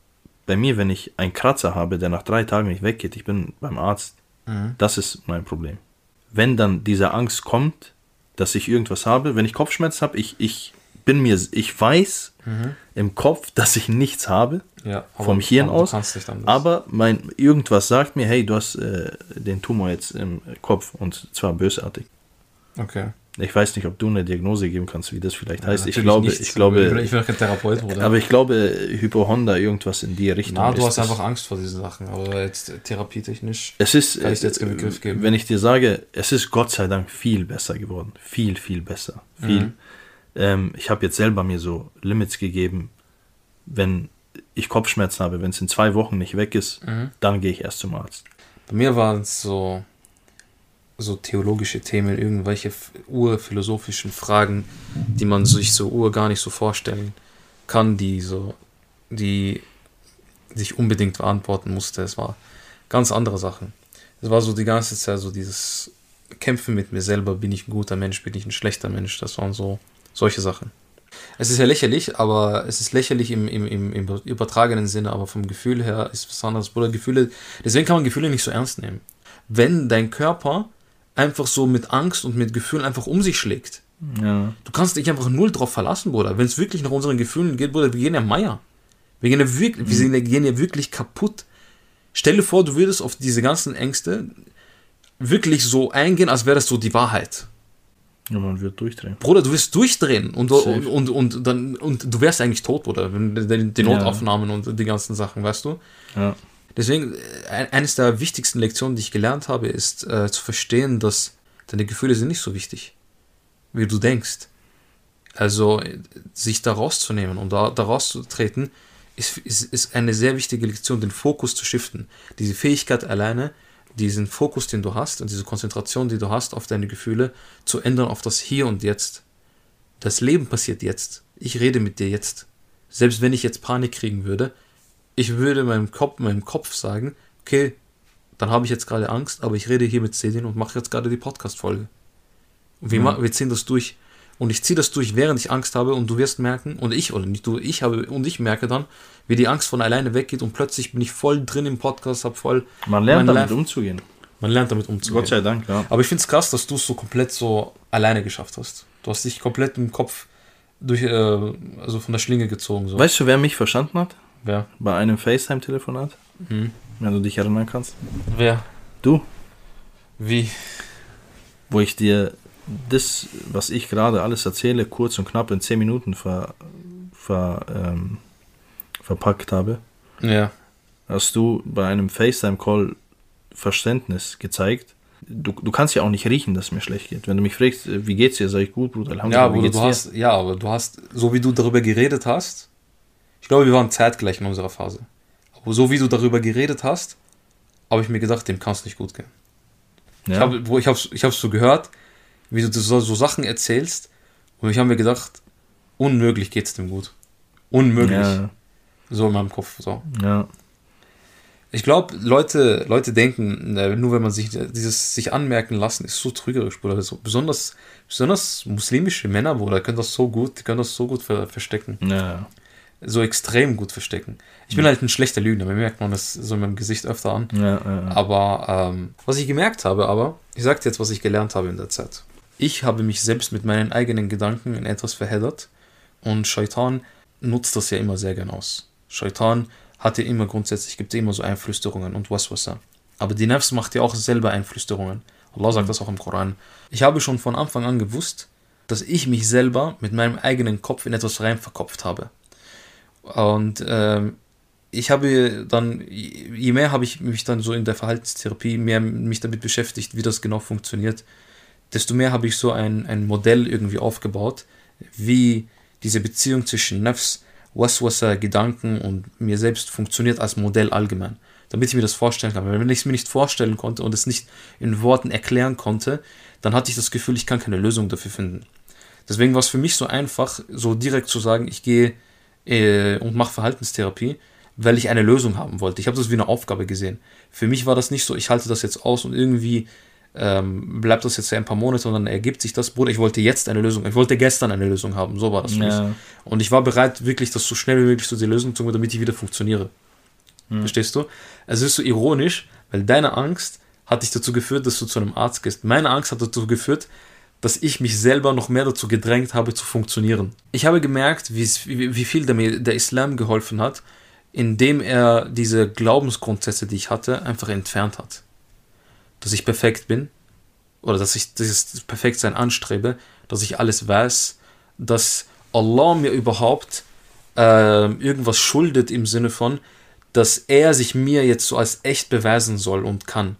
bei mir, wenn ich einen Kratzer habe, der nach drei Tagen nicht weggeht, ich bin beim Arzt, Mhm. das ist mein Problem. Wenn dann diese Angst kommt, dass ich irgendwas habe, wenn ich Kopfschmerzen habe, ich, ich bin mir, ich weiß im Kopf, dass ich nichts habe, Ja, vom Hirn aus, aber mein, irgendwas sagt mir, hey, du hast äh, den Tumor jetzt im Kopf und zwar bösartig. Okay. Ich weiß nicht, ob du eine Diagnose geben kannst, wie das vielleicht heißt. ich Natürlich glaube, nicht. ich glaube, Ich bin kein Therapeut, oder? aber ich glaube, Hypochonda, irgendwas in die Richtung. Na, du hast das. einfach Angst vor diesen Sachen, aber jetzt therapietechnisch. Es ist, Kann ich dir jetzt keinen äh, Begriff geben? wenn ich dir sage, es ist Gott sei Dank viel besser geworden. Viel, viel besser. Viel. Mhm. Ähm, ich habe jetzt selber mir so Limits gegeben, wenn ich Kopfschmerzen habe, wenn es in zwei Wochen nicht weg ist, Mhm. dann gehe ich erst zum Arzt. Bei mir waren es so, so theologische Themen, irgendwelche urphilosophischen Fragen, die man sich so ur gar nicht so vorstellen kann, die so, die sich unbedingt beantworten musste. Es war ganz andere Sachen. Es war so die ganze Zeit so dieses Kämpfen mit mir selber, bin ich ein guter Mensch, bin ich ein schlechter Mensch, das waren so solche Sachen. Es ist ja lächerlich, aber es ist lächerlich im, im, im, im übertragenen Sinne, aber vom Gefühl her ist es was anderes. Bruder, Gefühle, deswegen kann man Gefühle nicht so ernst nehmen. Wenn dein Körper einfach so mit Angst und mit Gefühlen einfach um sich schlägt, Ja. du kannst dich einfach null drauf verlassen, Bruder. Wenn es wirklich nach unseren Gefühlen geht, Bruder, wir gehen ja Meier. Wir gehen ja wirklich, wir sind, ja- gehen ja wirklich kaputt. Stell dir vor, du würdest auf diese ganzen Ängste wirklich so eingehen, als wäre das so die Wahrheit. ja, man wird durchdrehen. Bruder, du wirst durchdrehen und, und, und, und, dann, und du wärst eigentlich tot, Bruder, wenn die, die Ja. Notaufnahmen und die ganzen Sachen, weißt du? Ja. Deswegen, äh, ein- eines der wichtigsten Lektionen, die ich gelernt habe, ist äh, zu verstehen, dass deine Gefühle sind nicht so wichtig, wie du denkst. Also, sich da rauszunehmen und da, da rauszutreten, ist, ist, ist eine sehr wichtige Lektion, den Fokus zu shiften. Diese Fähigkeit alleine, diesen Fokus, den du hast und diese Konzentration, die du hast auf deine Gefühle, zu ändern auf das Hier und Jetzt. Das Leben passiert jetzt. Ich rede mit dir jetzt. Selbst wenn ich jetzt Panik kriegen würde, ich würde meinem Kopf, meinem Kopf sagen, okay, dann habe ich jetzt gerade Angst, aber ich rede hier mit Sedin und mache jetzt gerade die Podcast-Folge. Und wir, Ja. wir ziehen das durch. Und ich ziehe das durch, während ich Angst habe und du wirst merken, und ich, oder nicht du, ich habe, und ich merke dann, wie die Angst von alleine weggeht und plötzlich bin ich voll drin im Podcast, hab voll, Man lernt damit Life- umzugehen. man lernt damit umzugehen. Gott sei Dank, ja. Aber ich finde es krass, dass du es so komplett so alleine geschafft hast. Du hast dich komplett im Kopf durch, äh, also von der Schlinge gezogen. So. Weißt du, wer mich verstanden hat? Wer? Bei einem FaceTime-Telefonat? Hm. Wenn du dich erinnern kannst. Wer? Du, Wie? wo ich dir das, was ich gerade alles erzähle, kurz und knapp in 10 Minuten ver, ver, ähm, verpackt habe, Ja. hast du bei einem FaceTime-Call Verständnis gezeigt. Du, du kannst ja auch nicht riechen, dass es mir schlecht geht. Wenn du mich fragst, äh, wie geht's dir, sag ich gut, Bruder. Ja, aber du hast, ja, aber du hast, so wie du darüber geredet hast, glaube, wir waren zeitgleich in unserer Phase. Aber so wie du darüber geredet hast, habe ich mir gedacht, dem kann es nicht gut gehen. ja. Ich habe ich hab's, ich hab's so gehört, wie du so, so Sachen erzählst, und ich habe mir gedacht, unmöglich geht's dem gut. Unmöglich. ja, So in meinem Kopf. So. ja, Ich glaube, Leute, Leute denken, äh, nur wenn man sich dieses sich anmerken lassen, ist so trügerisch, Bruder. So, besonders, besonders muslimische Männer, Bruder, können das so gut, die können das so gut ver verstecken. ja, So extrem gut verstecken. Ich bin halt ein schlechter Lügner, mir merkt man das so in meinem Gesicht öfter an. ja, ja, Aber ähm, was ich gemerkt habe, aber, ich sag dir jetzt, was ich gelernt habe in der Zeit. Ich habe mich selbst mit meinen eigenen Gedanken in etwas verheddert und Shaitan nutzt das ja immer sehr gern aus. Shaitan hat ja immer grundsätzlich, gibt ja immer so Einflüsterungen und Waswasa. Aber die Nafs macht ja auch selber Einflüsterungen. Allah sagt das auch im Koran. Ich habe schon von Anfang an gewusst, dass ich mich selber mit meinem eigenen Kopf in etwas rein verkopft habe. Und ähm, ich habe dann, je mehr habe ich mich dann so in der Verhaltenstherapie mehr mich damit beschäftigt, wie das genau funktioniert, desto mehr habe ich so ein, ein Modell irgendwie aufgebaut, wie diese Beziehung zwischen Nafs, Waswasa, Gedanken und mir selbst funktioniert als Modell allgemein. Damit ich mir das vorstellen kann. Weil wenn ich es mir nicht vorstellen konnte und es nicht in Worten erklären konnte, dann hatte ich das Gefühl, ich kann keine Lösung dafür finden. Deswegen war es für mich so einfach, so direkt zu sagen, ich gehe äh, und mache Verhaltenstherapie, weil ich eine Lösung haben wollte. Ich habe das wie eine Aufgabe gesehen. Für mich war das nicht so, ich halte das jetzt aus und irgendwie ähm, bleibt das jetzt ein paar Monate und dann ergibt sich das. Bruder, ich wollte jetzt eine Lösung, ich wollte gestern eine Lösung haben. So war das für mich. ja. Und ich war bereit, wirklich das so schnell wie möglich zu der Lösung zu machen, damit ich wieder funktioniere. Mhm. Verstehst du? Es ist so ironisch, weil deine Angst hat dich dazu geführt, dass du zu einem Arzt gehst. Meine Angst hat dazu geführt, dass ich mich selber noch mehr dazu gedrängt habe, zu funktionieren. Ich habe gemerkt, wie, wie viel der, der Islam geholfen hat, indem er diese Glaubensgrundsätze, die ich hatte, einfach entfernt hat. Dass ich perfekt bin oder dass ich dieses Perfektsein anstrebe, dass ich alles weiß, dass Allah mir überhaupt äh, irgendwas schuldet im Sinne von, dass er sich mir jetzt so als echt beweisen soll und kann.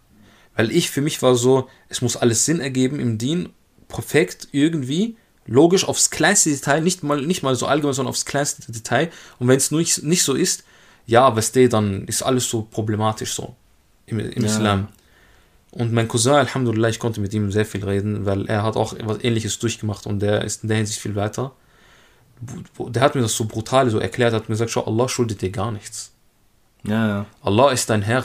Weil ich für mich war so, es muss alles Sinn ergeben im Dien, perfekt irgendwie, logisch aufs kleinste Detail, nicht mal, nicht mal so allgemein, sondern aufs kleinste Detail. Und wenn es nicht, nicht so ist, ja, weißt du, dann ist alles so problematisch so im, im ja. Islam. Und mein Cousin, Alhamdulillah, ich konnte mit ihm sehr viel reden, weil er hat auch etwas Ähnliches durchgemacht und der ist in der Hinsicht viel weiter. Der hat mir das so brutal so erklärt, hat mir gesagt, schau, Allah schuldet dir gar nichts. Ja, ja. Allah ist dein Herr.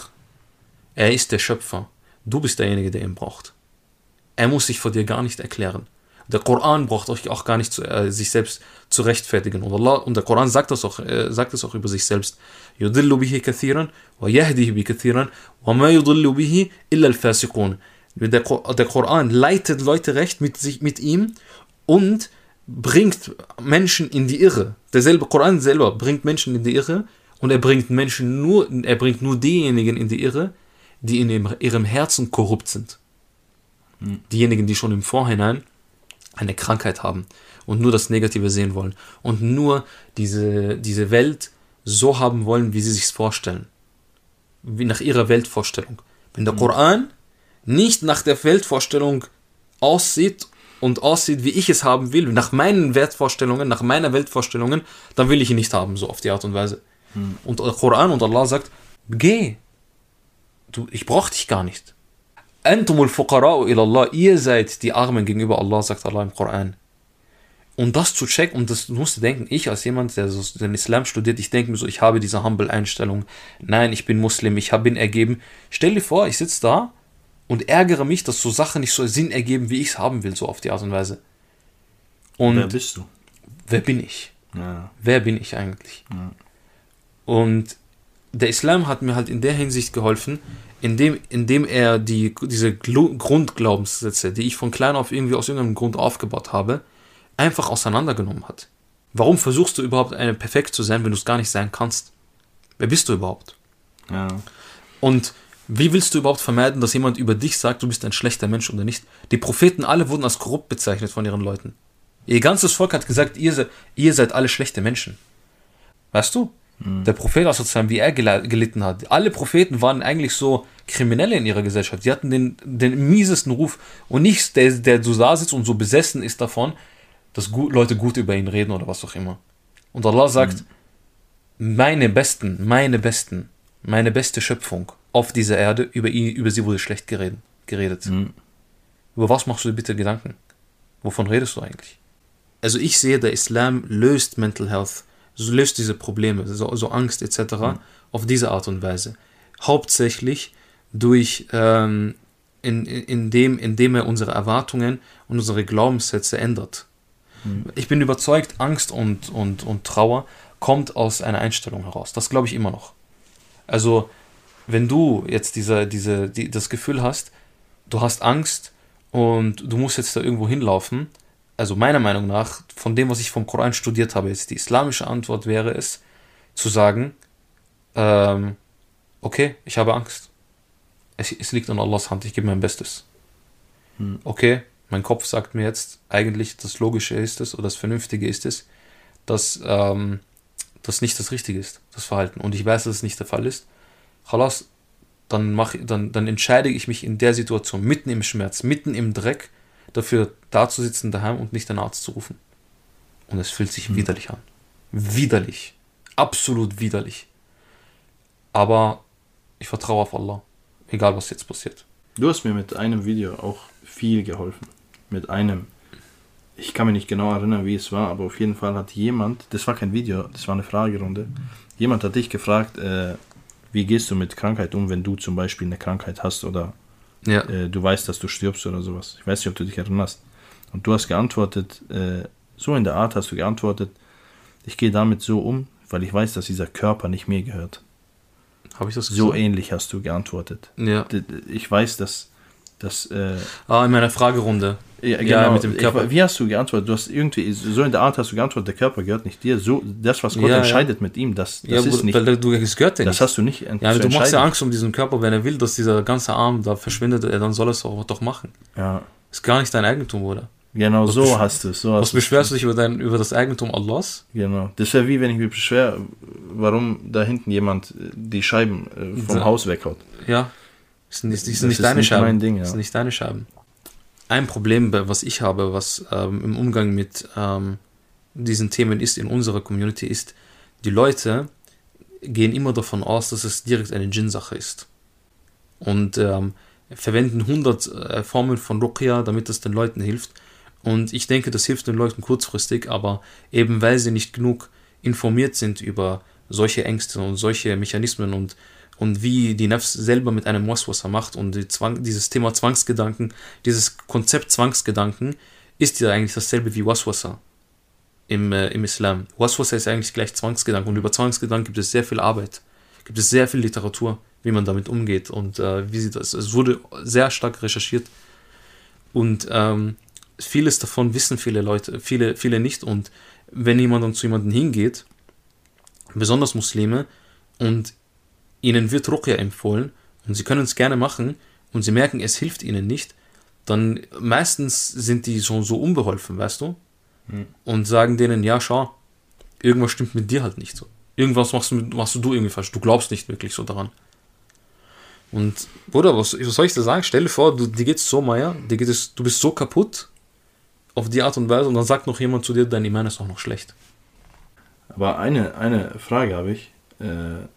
Er ist der Schöpfer. Du bist derjenige, der ihn braucht. Er muss sich vor dir gar nicht erklären. Der Koran braucht euch auch gar nicht zu, äh, sich selbst zu rechtfertigen. Und, Allah, und der Koran sagt das auch, äh, sagt das auch über sich selbst. يضل به كثيرا ويهديه بكثيرا وما يضل به إلا الفاسقون. Der, der Koran leitet Leute recht mit, sich, mit ihm und bringt Menschen in die Irre. Derselbe Koran selber bringt Menschen in die Irre und er bringt Menschen nur, er bringt nur diejenigen in die Irre, die in ihrem Herzen korrupt sind. Diejenigen, die schon im Vorhinein eine Krankheit haben und nur das Negative sehen wollen und nur diese, diese Welt so haben wollen, wie sie sich vorstellen. Wie nach ihrer Weltvorstellung. Wenn der mhm. Koran nicht nach der Weltvorstellung aussieht und aussieht, wie ich es haben will, nach meinen Wertvorstellungen, nach meiner Weltvorstellungen, dann will ich ihn nicht haben, so auf die Art und Weise. Mhm. Und der Koran und Allah sagt, geh. Du, ich brauche dich gar nicht. Antumul fuqara'u ilallah, ihr seid die Armen gegenüber Allah, sagt Allah im Koran. Und das zu checken, und das musst du denken, ich als jemand, der so den Islam studiert, ich denke mir so, ich habe diese humble Einstellung. Nein, ich bin Muslim, ich bin ergeben. Stell dir vor, ich sitze da und ärgere mich, dass so Sachen nicht so Sinn ergeben, wie ich es haben will, so auf die Art und Weise. Und wer bist du? Wer bin ich? Ja. Wer bin ich eigentlich? Ja. Und der Islam hat mir halt in der Hinsicht geholfen, indem, indem er die, diese Grundglaubenssätze, die ich von klein auf irgendwie aus irgendeinem Grund aufgebaut habe, einfach auseinandergenommen hat. Warum versuchst du überhaupt eine perfekt zu sein, wenn du es gar nicht sein kannst? Wer bist du überhaupt? Ja. Und wie willst du überhaupt vermeiden, dass jemand über dich sagt, du bist ein schlechter Mensch oder nicht? Die Propheten alle wurden als korrupt bezeichnet von ihren Leuten. Ihr ganzes Volk hat gesagt, ihr, ihr seid alle schlechte Menschen. Weißt du? Mhm. Der Prophet, wie er gelitten hat. Alle Propheten waren eigentlich so Kriminelle in ihrer Gesellschaft. Sie hatten den, den miesesten Ruf. Und nicht der, der so da sitzt und so besessen ist davon, dass gut, Leute gut über ihn reden oder was auch immer. Und Allah sagt, mhm. meine Besten, meine Besten, meine beste Schöpfung auf dieser Erde, über, ihn, über sie wurde schlecht geredet. geredet. Mhm. Über was machst du dir bitte Gedanken? Wovon redest du eigentlich? Also ich sehe, der Islam löst Mental Health, löst diese Probleme, so, so Angst etc. Mhm. auf diese Art und Weise. Hauptsächlich durch ähm, in, in, indem, indem er unsere Erwartungen und unsere Glaubenssätze ändert. Mhm. Ich bin überzeugt, Angst und, und, und Trauer kommt aus einer Einstellung heraus. Das glaube ich immer noch. Also, wenn du jetzt diese, diese, die, das Gefühl hast, du hast Angst und du musst jetzt da irgendwo hinlaufen, also meiner Meinung nach, von dem, was ich vom Koran studiert habe, jetzt die islamische Antwort wäre es, zu sagen, ähm, okay, ich habe Angst. Es, es liegt an Allahs Hand, ich gebe mein Bestes. Hm. Okay, mein Kopf sagt mir jetzt, eigentlich das Logische ist es oder das Vernünftige ist es, dass ähm, das nicht das Richtige ist, das Verhalten. Und ich weiß, dass es nicht der Fall ist. Chalas, dann, mach, dann, dann entscheide ich mich in der Situation, mitten im Schmerz, mitten im Dreck, dafür da zu sitzen daheim und nicht den Arzt zu rufen. Und es fühlt sich mhm. widerlich an. Widerlich. Absolut widerlich. Aber ich vertraue auf Allah. Egal, was jetzt passiert. Du hast mir mit einem Video auch viel geholfen mit einem, ich kann mich nicht genau erinnern, wie es war, aber auf jeden Fall hat jemand, das war kein Video, das war eine Fragerunde, jemand hat dich gefragt, äh, wie gehst du mit Krankheit um, wenn du zum Beispiel eine Krankheit hast oder ja. äh, du weißt, dass du stirbst oder sowas. Ich weiß nicht, ob du dich erinnerst. Und du hast geantwortet, äh, so in der Art hast du geantwortet, ich gehe damit so um, weil ich weiß, dass dieser Körper nicht mir gehört. Habe ich das So ähnlich hast du geantwortet. Ja. Ich weiß, dass. dass äh, Ah, in meiner Fragerunde. Ja, Ja, mit dem Körper. Ich, wie hast du geantwortet? Du hast irgendwie, so in der Art hast du geantwortet, der Körper gehört nicht dir. So, das, was Gott Ja, entscheidet mit ihm, das, das ist nicht. weil du, es gehört dir Das nicht. hast du nicht ja, du machst ja. Angst um diesen Körper, wenn er will, dass dieser ganze Arm da verschwindet, dann soll er es auch doch machen. Ja, Ist gar nicht dein Eigentum, oder? genau Was so hast du es. So Was beschwerst du dich über, dein, über das Eigentum Allahs? Genau. Das wäre wie wenn ich mich beschwer, warum da hinten jemand die Scheiben äh, vom Ja. Haus weghaut. Ja. Das sind nicht, das Das sind nicht ist deine nicht Scheiben. mein Ding, ja. Das sind nicht deine Scheiben. Ein Problem, was ich habe, was ähm, im Umgang mit ähm, diesen Themen ist in unserer Community, ist, die Leute gehen immer davon aus, dass es direkt eine Djinn-Sache ist. Und ähm, verwenden 100 äh, Formeln von Ruqya, damit es den Leuten hilft. Und ich denke, das hilft den Leuten kurzfristig, aber eben weil sie nicht genug informiert sind über solche Ängste und solche Mechanismen und, und wie die Nafs selber mit einem Waswasser macht und die Zwang, dieses Thema Zwangsgedanken, dieses Konzept Zwangsgedanken ist ja eigentlich dasselbe wie Waswasser im, äh, im Islam. Waswasser ist eigentlich gleich Zwangsgedanken und über Zwangsgedanken gibt es sehr viel Arbeit, gibt es sehr viel Literatur, wie man damit umgeht und äh, wie sie das, es wurde sehr stark recherchiert und ähm, vieles davon wissen viele Leute, viele, viele nicht und wenn jemand dann zu jemandem hingeht, besonders Muslime, und ihnen wird Ruqya empfohlen und sie können es gerne machen und sie merken, es hilft ihnen nicht, dann meistens sind die schon so unbeholfen, weißt du? Hm. Und sagen denen, ja, schau, irgendwas stimmt mit dir halt nicht so. Irgendwas machst du, machst du irgendwie falsch. Du glaubst nicht wirklich so daran. Und, Bruder, was, was soll ich dir sagen? Stell dir vor, du, dir geht's so, Meier, dir geht es, du bist so kaputt auf die Art und Weise und dann sagt noch jemand zu dir, dein Iman ist auch noch schlecht. Aber eine, eine Frage habe ich. Äh,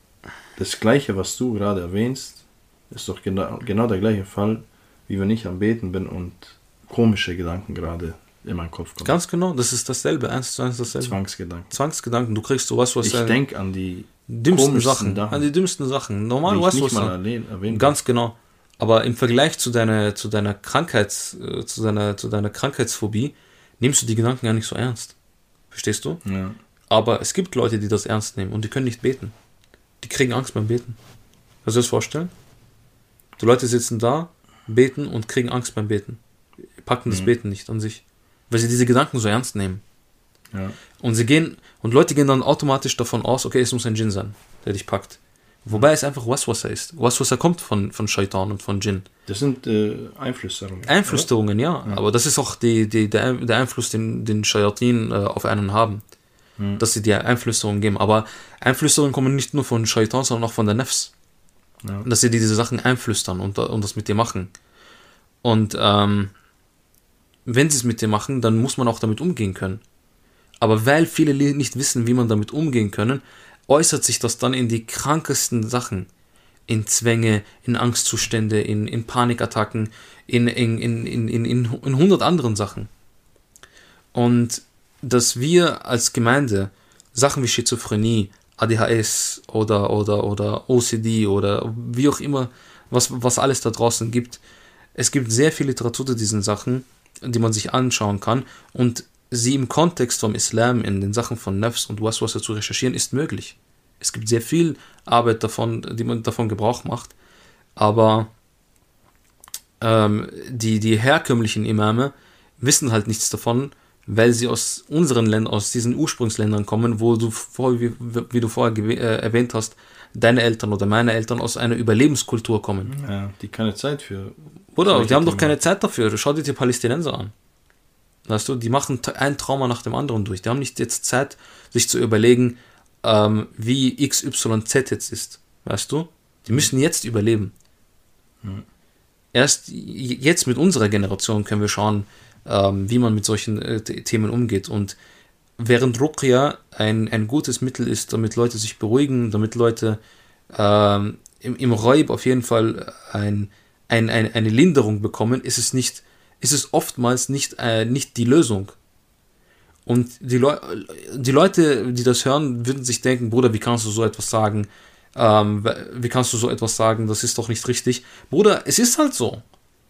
das gleiche, was du gerade erwähnst, ist doch genau, genau der gleiche Fall, wie wenn ich am Beten bin und komische Gedanken gerade in meinen Kopf kommen. Ganz genau, das ist dasselbe, eins zu eins dasselbe. Zwangsgedanken. Zwangsgedanken, du kriegst sowas, was Ich denke an die dümmsten Sachen, Sachen, an die dümmsten Sachen. Normal, was erwähnt Ganz genau. Aber im Vergleich zu deiner, zu deiner Krankheits, äh, zu deiner, zu deiner Krankheitsphobie, nimmst du die Gedanken gar nicht so ernst. Verstehst du? Ja. Aber es gibt Leute, die das ernst nehmen und die können nicht beten. Die kriegen Angst beim Beten. Kannst du dir das vorstellen? Die Leute sitzen da, beten und kriegen Angst beim Beten. Packen das Mhm. Beten nicht an sich. Weil sie diese Gedanken so ernst nehmen. Ja. Und sie gehen, und Leute gehen dann automatisch davon aus, okay, es muss ein Djinn sein, der dich packt. Wobei es einfach Waswasser ist. Waswasser kommt von, von Shaitan und von Djinn. Das sind äh, Einflüsterungen. Einflüsterungen, ja, Ja. aber das ist auch die, die, der, der Einfluss, den, den Shayatin äh, auf einen haben. Mhm. Dass sie dir Einflüsterungen geben. Aber Einflüsterungen kommen nicht nur von Shaitan, sondern auch von der Nefs. Ja. Dass sie dir diese Sachen einflüstern und, und das mit dir machen. Und ähm, wenn sie es mit dir machen, dann muss man auch damit umgehen können. Aber weil viele nicht wissen, wie man damit umgehen können, äußert sich das dann in die krankesten Sachen. In Zwänge, in Angstzustände, in, in Panikattacken, in, in, in, in, in, in, in hundert anderen Sachen. Und dass wir als Gemeinde Sachen wie Schizophrenie, ADHS oder, oder, oder OCD oder wie auch immer, was, was alles da draußen gibt, es gibt sehr viel Literatur zu diesen Sachen, die man sich anschauen kann und sie im Kontext vom Islam in den Sachen von Nafs und Waswasser zu recherchieren, ist möglich. Es gibt sehr viel Arbeit davon, die man davon Gebrauch macht, aber ähm, die, die herkömmlichen Imame wissen halt nichts davon, weil sie aus unseren Ländern, aus diesen Ursprungsländern kommen, wo du vor, wie, wie du vorher äh, erwähnt hast, deine Eltern oder meine Eltern aus einer Überlebenskultur kommen. ja, die keine Zeit für. Oder? Die haben doch keine Zeit dafür. Schau dir die Palästinenser an. Weißt du, die machen ein Trauma nach dem anderen durch. Die haben nicht jetzt Zeit, sich zu überlegen, ähm, wie XYZ jetzt ist. Weißt du? Die müssen jetzt überleben. Mhm. Erst jetzt mit unserer Generation können wir schauen, ähm, wie man mit solchen äh, The- Themen umgeht. Und während Ruqya ein, ein gutes Mittel ist, damit Leute sich beruhigen, damit Leute ähm, im, im Räub auf jeden Fall ein, ein, ein, eine Linderung bekommen, ist es nicht, ist es oftmals nicht, äh, nicht die Lösung. Und die, Leu die Leute, die das hören, würden sich denken, Bruder, wie kannst du so etwas sagen? Ähm, wie kannst du so etwas sagen? Das ist doch nicht richtig. Bruder, es ist halt so.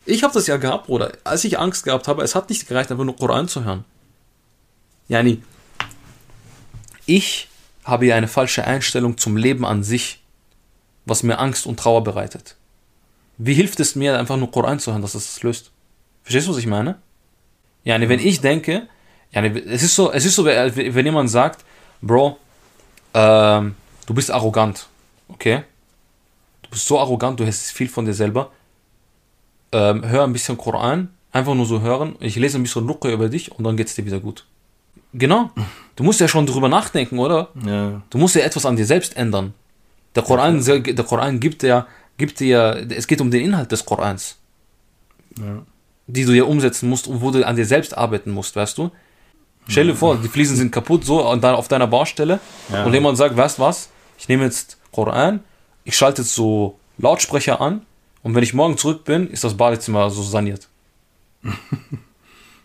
Ich habe das ja gehabt, Bruder. Als ich Angst gehabt habe, es hat nicht gereicht, einfach nur Koran zu hören. Yani, ich habe ja eine falsche Einstellung zum Leben an sich. was mir Angst und Trauer bereitet. Wie hilft es mir, einfach nur Koran zu hören, dass es das löst? Verstehst du, was ich meine? Ja, wenn ich denke, ja, es ist so, es ist so, wenn jemand sagt, Bro, ähm, du bist arrogant, okay? Du bist so arrogant, du hast viel von dir selber. Ähm, hör ein bisschen Koran, einfach nur so hören. Ich lese ein bisschen Lukke über dich und dann geht es dir wieder gut. Genau. Du musst ja schon drüber nachdenken, oder? Ja. Du musst ja etwas an dir selbst ändern. Der Koran, der Koran gibt ja, gibt dir, es geht um den Inhalt des Korans. Ja. Die du ja umsetzen musst und wo du an dir selbst arbeiten musst, weißt du? Stell dir vor, die Fliesen sind kaputt so und dann auf deiner Baustelle ja. und jemand sagt, weißt du was, ich nehme jetzt Koran, ich schalte jetzt so Lautsprecher an und wenn ich morgen zurück bin, ist das Badezimmer so saniert.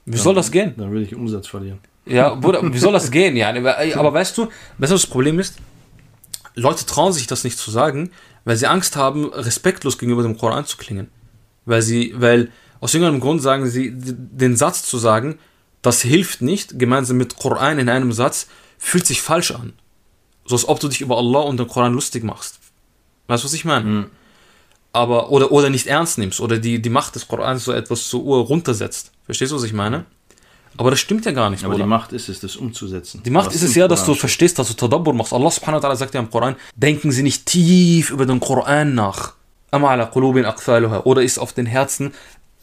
Wie soll das gehen? Dann würde ich Umsatz verlieren. Ja, Bruder, wie soll das gehen? Ja, aber weißt du, weißt du, was das Problem ist? Leute trauen sich das nicht zu sagen, weil sie Angst haben, respektlos gegenüber dem Koran zu klingen. Weil sie, weil aus irgendeinem Grund sagen sie, den Satz zu sagen, das hilft nicht, gemeinsam mit Koran in einem Satz, fühlt sich falsch an. So als ob du dich über Allah und den Koran lustig machst. Weißt du, was ich meine? Mhm. Aber, oder, oder nicht ernst nimmst, oder die, die Macht des Korans so etwas zur Uhr runtersetzt. Verstehst du, was ich meine? Aber das stimmt ja gar nicht. Aber oder? die Macht ist es, das umzusetzen. Die Macht ist es ja, dass du verstehst, dass du Tadabbur machst. Allah subhanahu wa ta'ala sagt ja im Koran, denken Sie nicht tief über den Koran nach. Oder ist auf den Herzen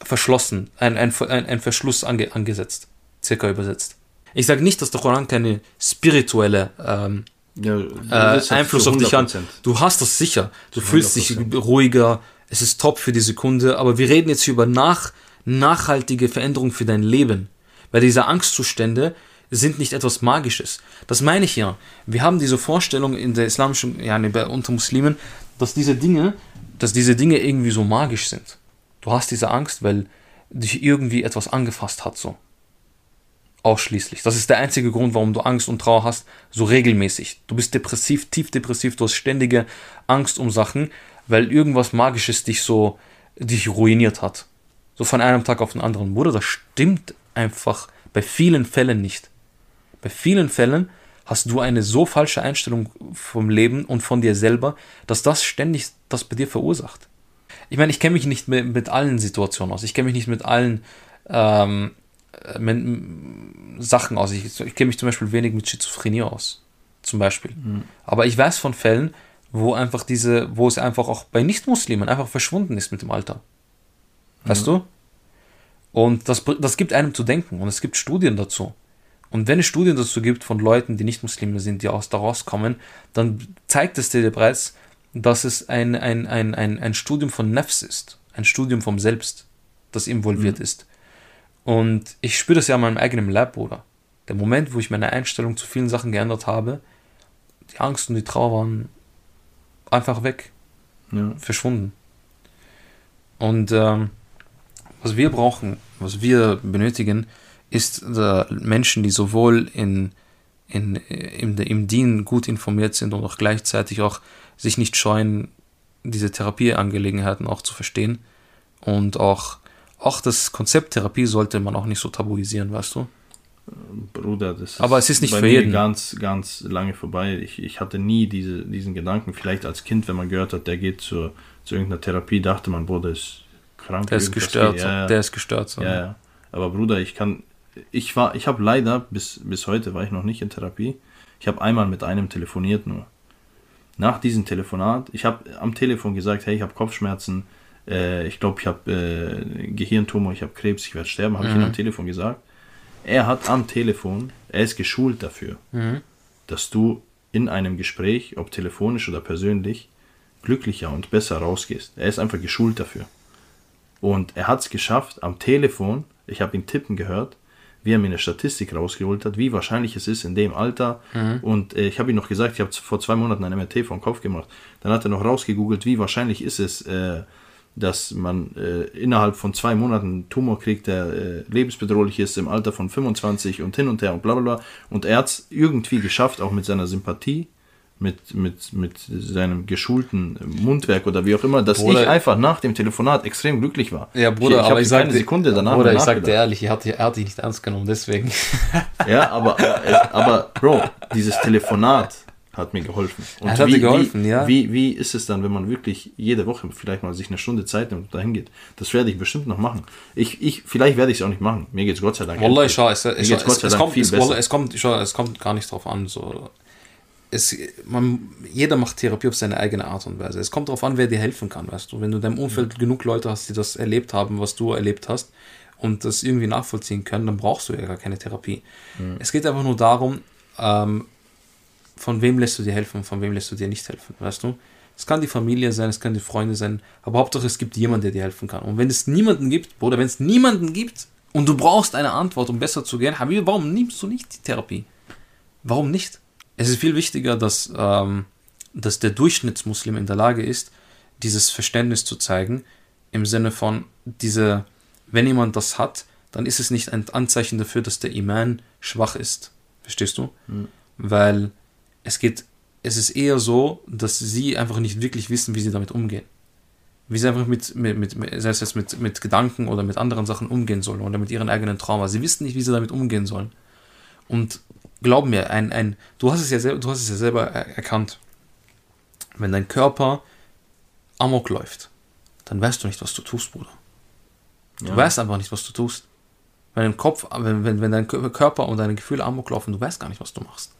verschlossen, ein, ein, ein, ein Verschluss ange, angesetzt, circa übersetzt. Ich sage nicht, dass der Koran keine spirituelle ähm, ja, äh, Einfluss auf dich hat. Du hast das sicher. Du fühlst dich ruhiger. Es ist top für die Sekunde. Aber wir reden jetzt hier über nach, nachhaltige Veränderungen für dein Leben. Weil diese Angstzustände sind nicht etwas Magisches. Das meine ich ja. Wir haben diese Vorstellung in der islamischen, ja, unter Muslimen, dass diese Dinge, dass diese Dinge irgendwie so magisch sind. Du hast diese Angst, weil dich irgendwie etwas angefasst hat, so. Ausschließlich. Das ist der einzige Grund, warum du Angst und Trauer hast, so regelmäßig. Du bist depressiv, tief depressiv, du hast ständige Angst um Sachen, weil irgendwas Magisches dich so, dich ruiniert hat. So von einem Tag auf den anderen. Bruder, das stimmt einfach bei vielen Fällen nicht. Bei vielen Fällen hast du eine so falsche Einstellung vom Leben und von dir selber, dass das ständig das bei dir verursacht. Ich meine, ich kenne mich nicht mit, mit, allen Situationen aus. Ich kenne mich nicht mit allen ähm, Sachen aus. Ich, ich kenne mich zum Beispiel wenig mit Schizophrenie aus. Zum Beispiel. Mhm. Aber ich weiß von Fällen, wo einfach diese, wo es einfach auch bei Nichtmuslimen einfach verschwunden ist mit dem Alter. Weißt mhm. du? Und das, das gibt einem zu denken und es gibt Studien dazu. Und wenn es Studien dazu gibt von Leuten, die nicht Muslime sind, die aus daraus kommen, dann zeigt es dir bereits, dass es ein, ein, ein, ein, ein Studium von Nefs ist, ein Studium vom Selbst, das involviert mhm. ist. Und ich spüre das ja in meinem eigenen Lab, Bruder. Der Moment, wo ich meine Einstellung zu vielen Sachen geändert habe, die Angst und die Trauer waren einfach weg, ja. verschwunden. Und ähm, was wir brauchen, was wir benötigen, ist äh, Menschen, die sowohl in, in, im, im Dien gut informiert sind und auch gleichzeitig auch sich nicht scheuen, diese Therapieangelegenheiten auch zu verstehen. Und auch, auch das Konzept Therapie sollte man auch nicht so tabuisieren, weißt du? Bruder, das ist Aber es ist nicht bei für jeden. ganz, ganz lange vorbei. Ich, ich hatte nie diese, diesen Gedanken. Vielleicht als Kind, wenn man gehört hat, der geht zur, zu irgendeiner Therapie, dachte man, Bruder, ist krank. Der ist gestört. Ja, Der ist gestört. So. Ja, ja. Aber Bruder, ich kann, ich war, ich habe leider bis, bis heute war ich noch nicht in Therapie. Ich habe einmal mit einem telefoniert nur. Nach diesem Telefonat, ich habe am Telefon gesagt, hey, ich habe Kopfschmerzen, äh, ich glaube, ich habe äh, Gehirntumor, ich habe Krebs, ich werde sterben, habe mhm. ich ihm am Telefon gesagt. Er hat am Telefon, er ist geschult dafür, mhm. dass du in einem Gespräch, ob telefonisch oder persönlich, glücklicher und besser rausgehst. Er ist einfach geschult dafür. Und er hat es geschafft, am Telefon, ich habe ihn tippen gehört, wie er mir eine Statistik rausgeholt hat, wie wahrscheinlich es ist in dem Alter. Mhm. Und äh, ich habe ihm noch gesagt, ich habe vor zwei Monaten ein MRT vom Kopf gemacht. Dann hat er noch rausgegoogelt, wie wahrscheinlich ist es, äh, dass man äh, innerhalb von zwei Monaten einen Tumor kriegt, der äh, lebensbedrohlich ist im Alter von 25 und hin und her und bla bla bla. Und er hat es irgendwie geschafft, auch mit seiner Sympathie, mit, mit, mit seinem geschulten Mundwerk oder wie auch immer, dass Bruder, ich einfach nach dem Telefonat extrem glücklich war. Ja, Bruder, ich, ich aber ich sage Sekunde danach. Bruder, ich sag dir ehrlich, er hat, er hat dich nicht ernst genommen, deswegen. Ja, aber, aber Bro, dieses Telefonat hat mir geholfen. Und hat wie, dir geholfen, wie, ja. Wie, wie ist es dann, wenn man wirklich jede Woche vielleicht mal sich eine Stunde Zeit nimmt und dahin geht? Das werde ich bestimmt noch machen. Ich, ich, vielleicht werde ich es auch nicht machen. Mir geht es Gott sei Dank. Wallah, endlich. schau, es, kommt, viel es, besser. Wallah, es, kommt, schau, es kommt gar nicht drauf an. So. Es, man, jeder macht Therapie auf seine eigene Art und Weise. Es kommt darauf an, wer dir helfen kann, weißt du. Wenn du in deinem Umfeld genug Leute hast, die das erlebt haben, was du erlebt hast und das irgendwie nachvollziehen können, dann brauchst du ja gar keine Therapie. Es geht einfach nur darum, ähm, von wem lässt du dir helfen und von wem lässt du dir nicht helfen, weißt du? Es kann die Familie sein, es kann die Freunde sein, aber Hauptsache es gibt jemanden, der dir helfen kann. Und wenn es niemanden gibt, oder wenn es niemanden gibt und du brauchst eine Antwort, um besser zu gehen, Habib, warum nimmst du nicht die Therapie? Warum nicht? Es ist viel wichtiger, dass, ähm, dass der Durchschnittsmuslim in der Lage ist, dieses Verständnis zu zeigen, im Sinne von, diese, wenn jemand das hat, dann ist es nicht ein Anzeichen dafür, dass der Iman schwach ist. Verstehst du? Weil es geht, es ist eher so, dass sie einfach nicht wirklich wissen, wie sie damit umgehen. Wie sie einfach mit, mit, mit, sei es jetzt mit, mit Gedanken oder mit anderen Sachen umgehen sollen oder mit ihren eigenen Trauma. Sie wissen nicht, wie sie damit umgehen sollen. Und glaub mir, ein, ein, du, hast es ja selber, du hast es ja selber er- erkannt. Wenn dein Körper Amok läuft, dann weißt du nicht, was du tust, Bruder. Du Ja. weißt einfach nicht, was du tust. Wenn dein Kopf, wenn, wenn, wenn dein Kö- Körper und deine Gefühle Amok laufen, du weißt gar nicht, was du machst.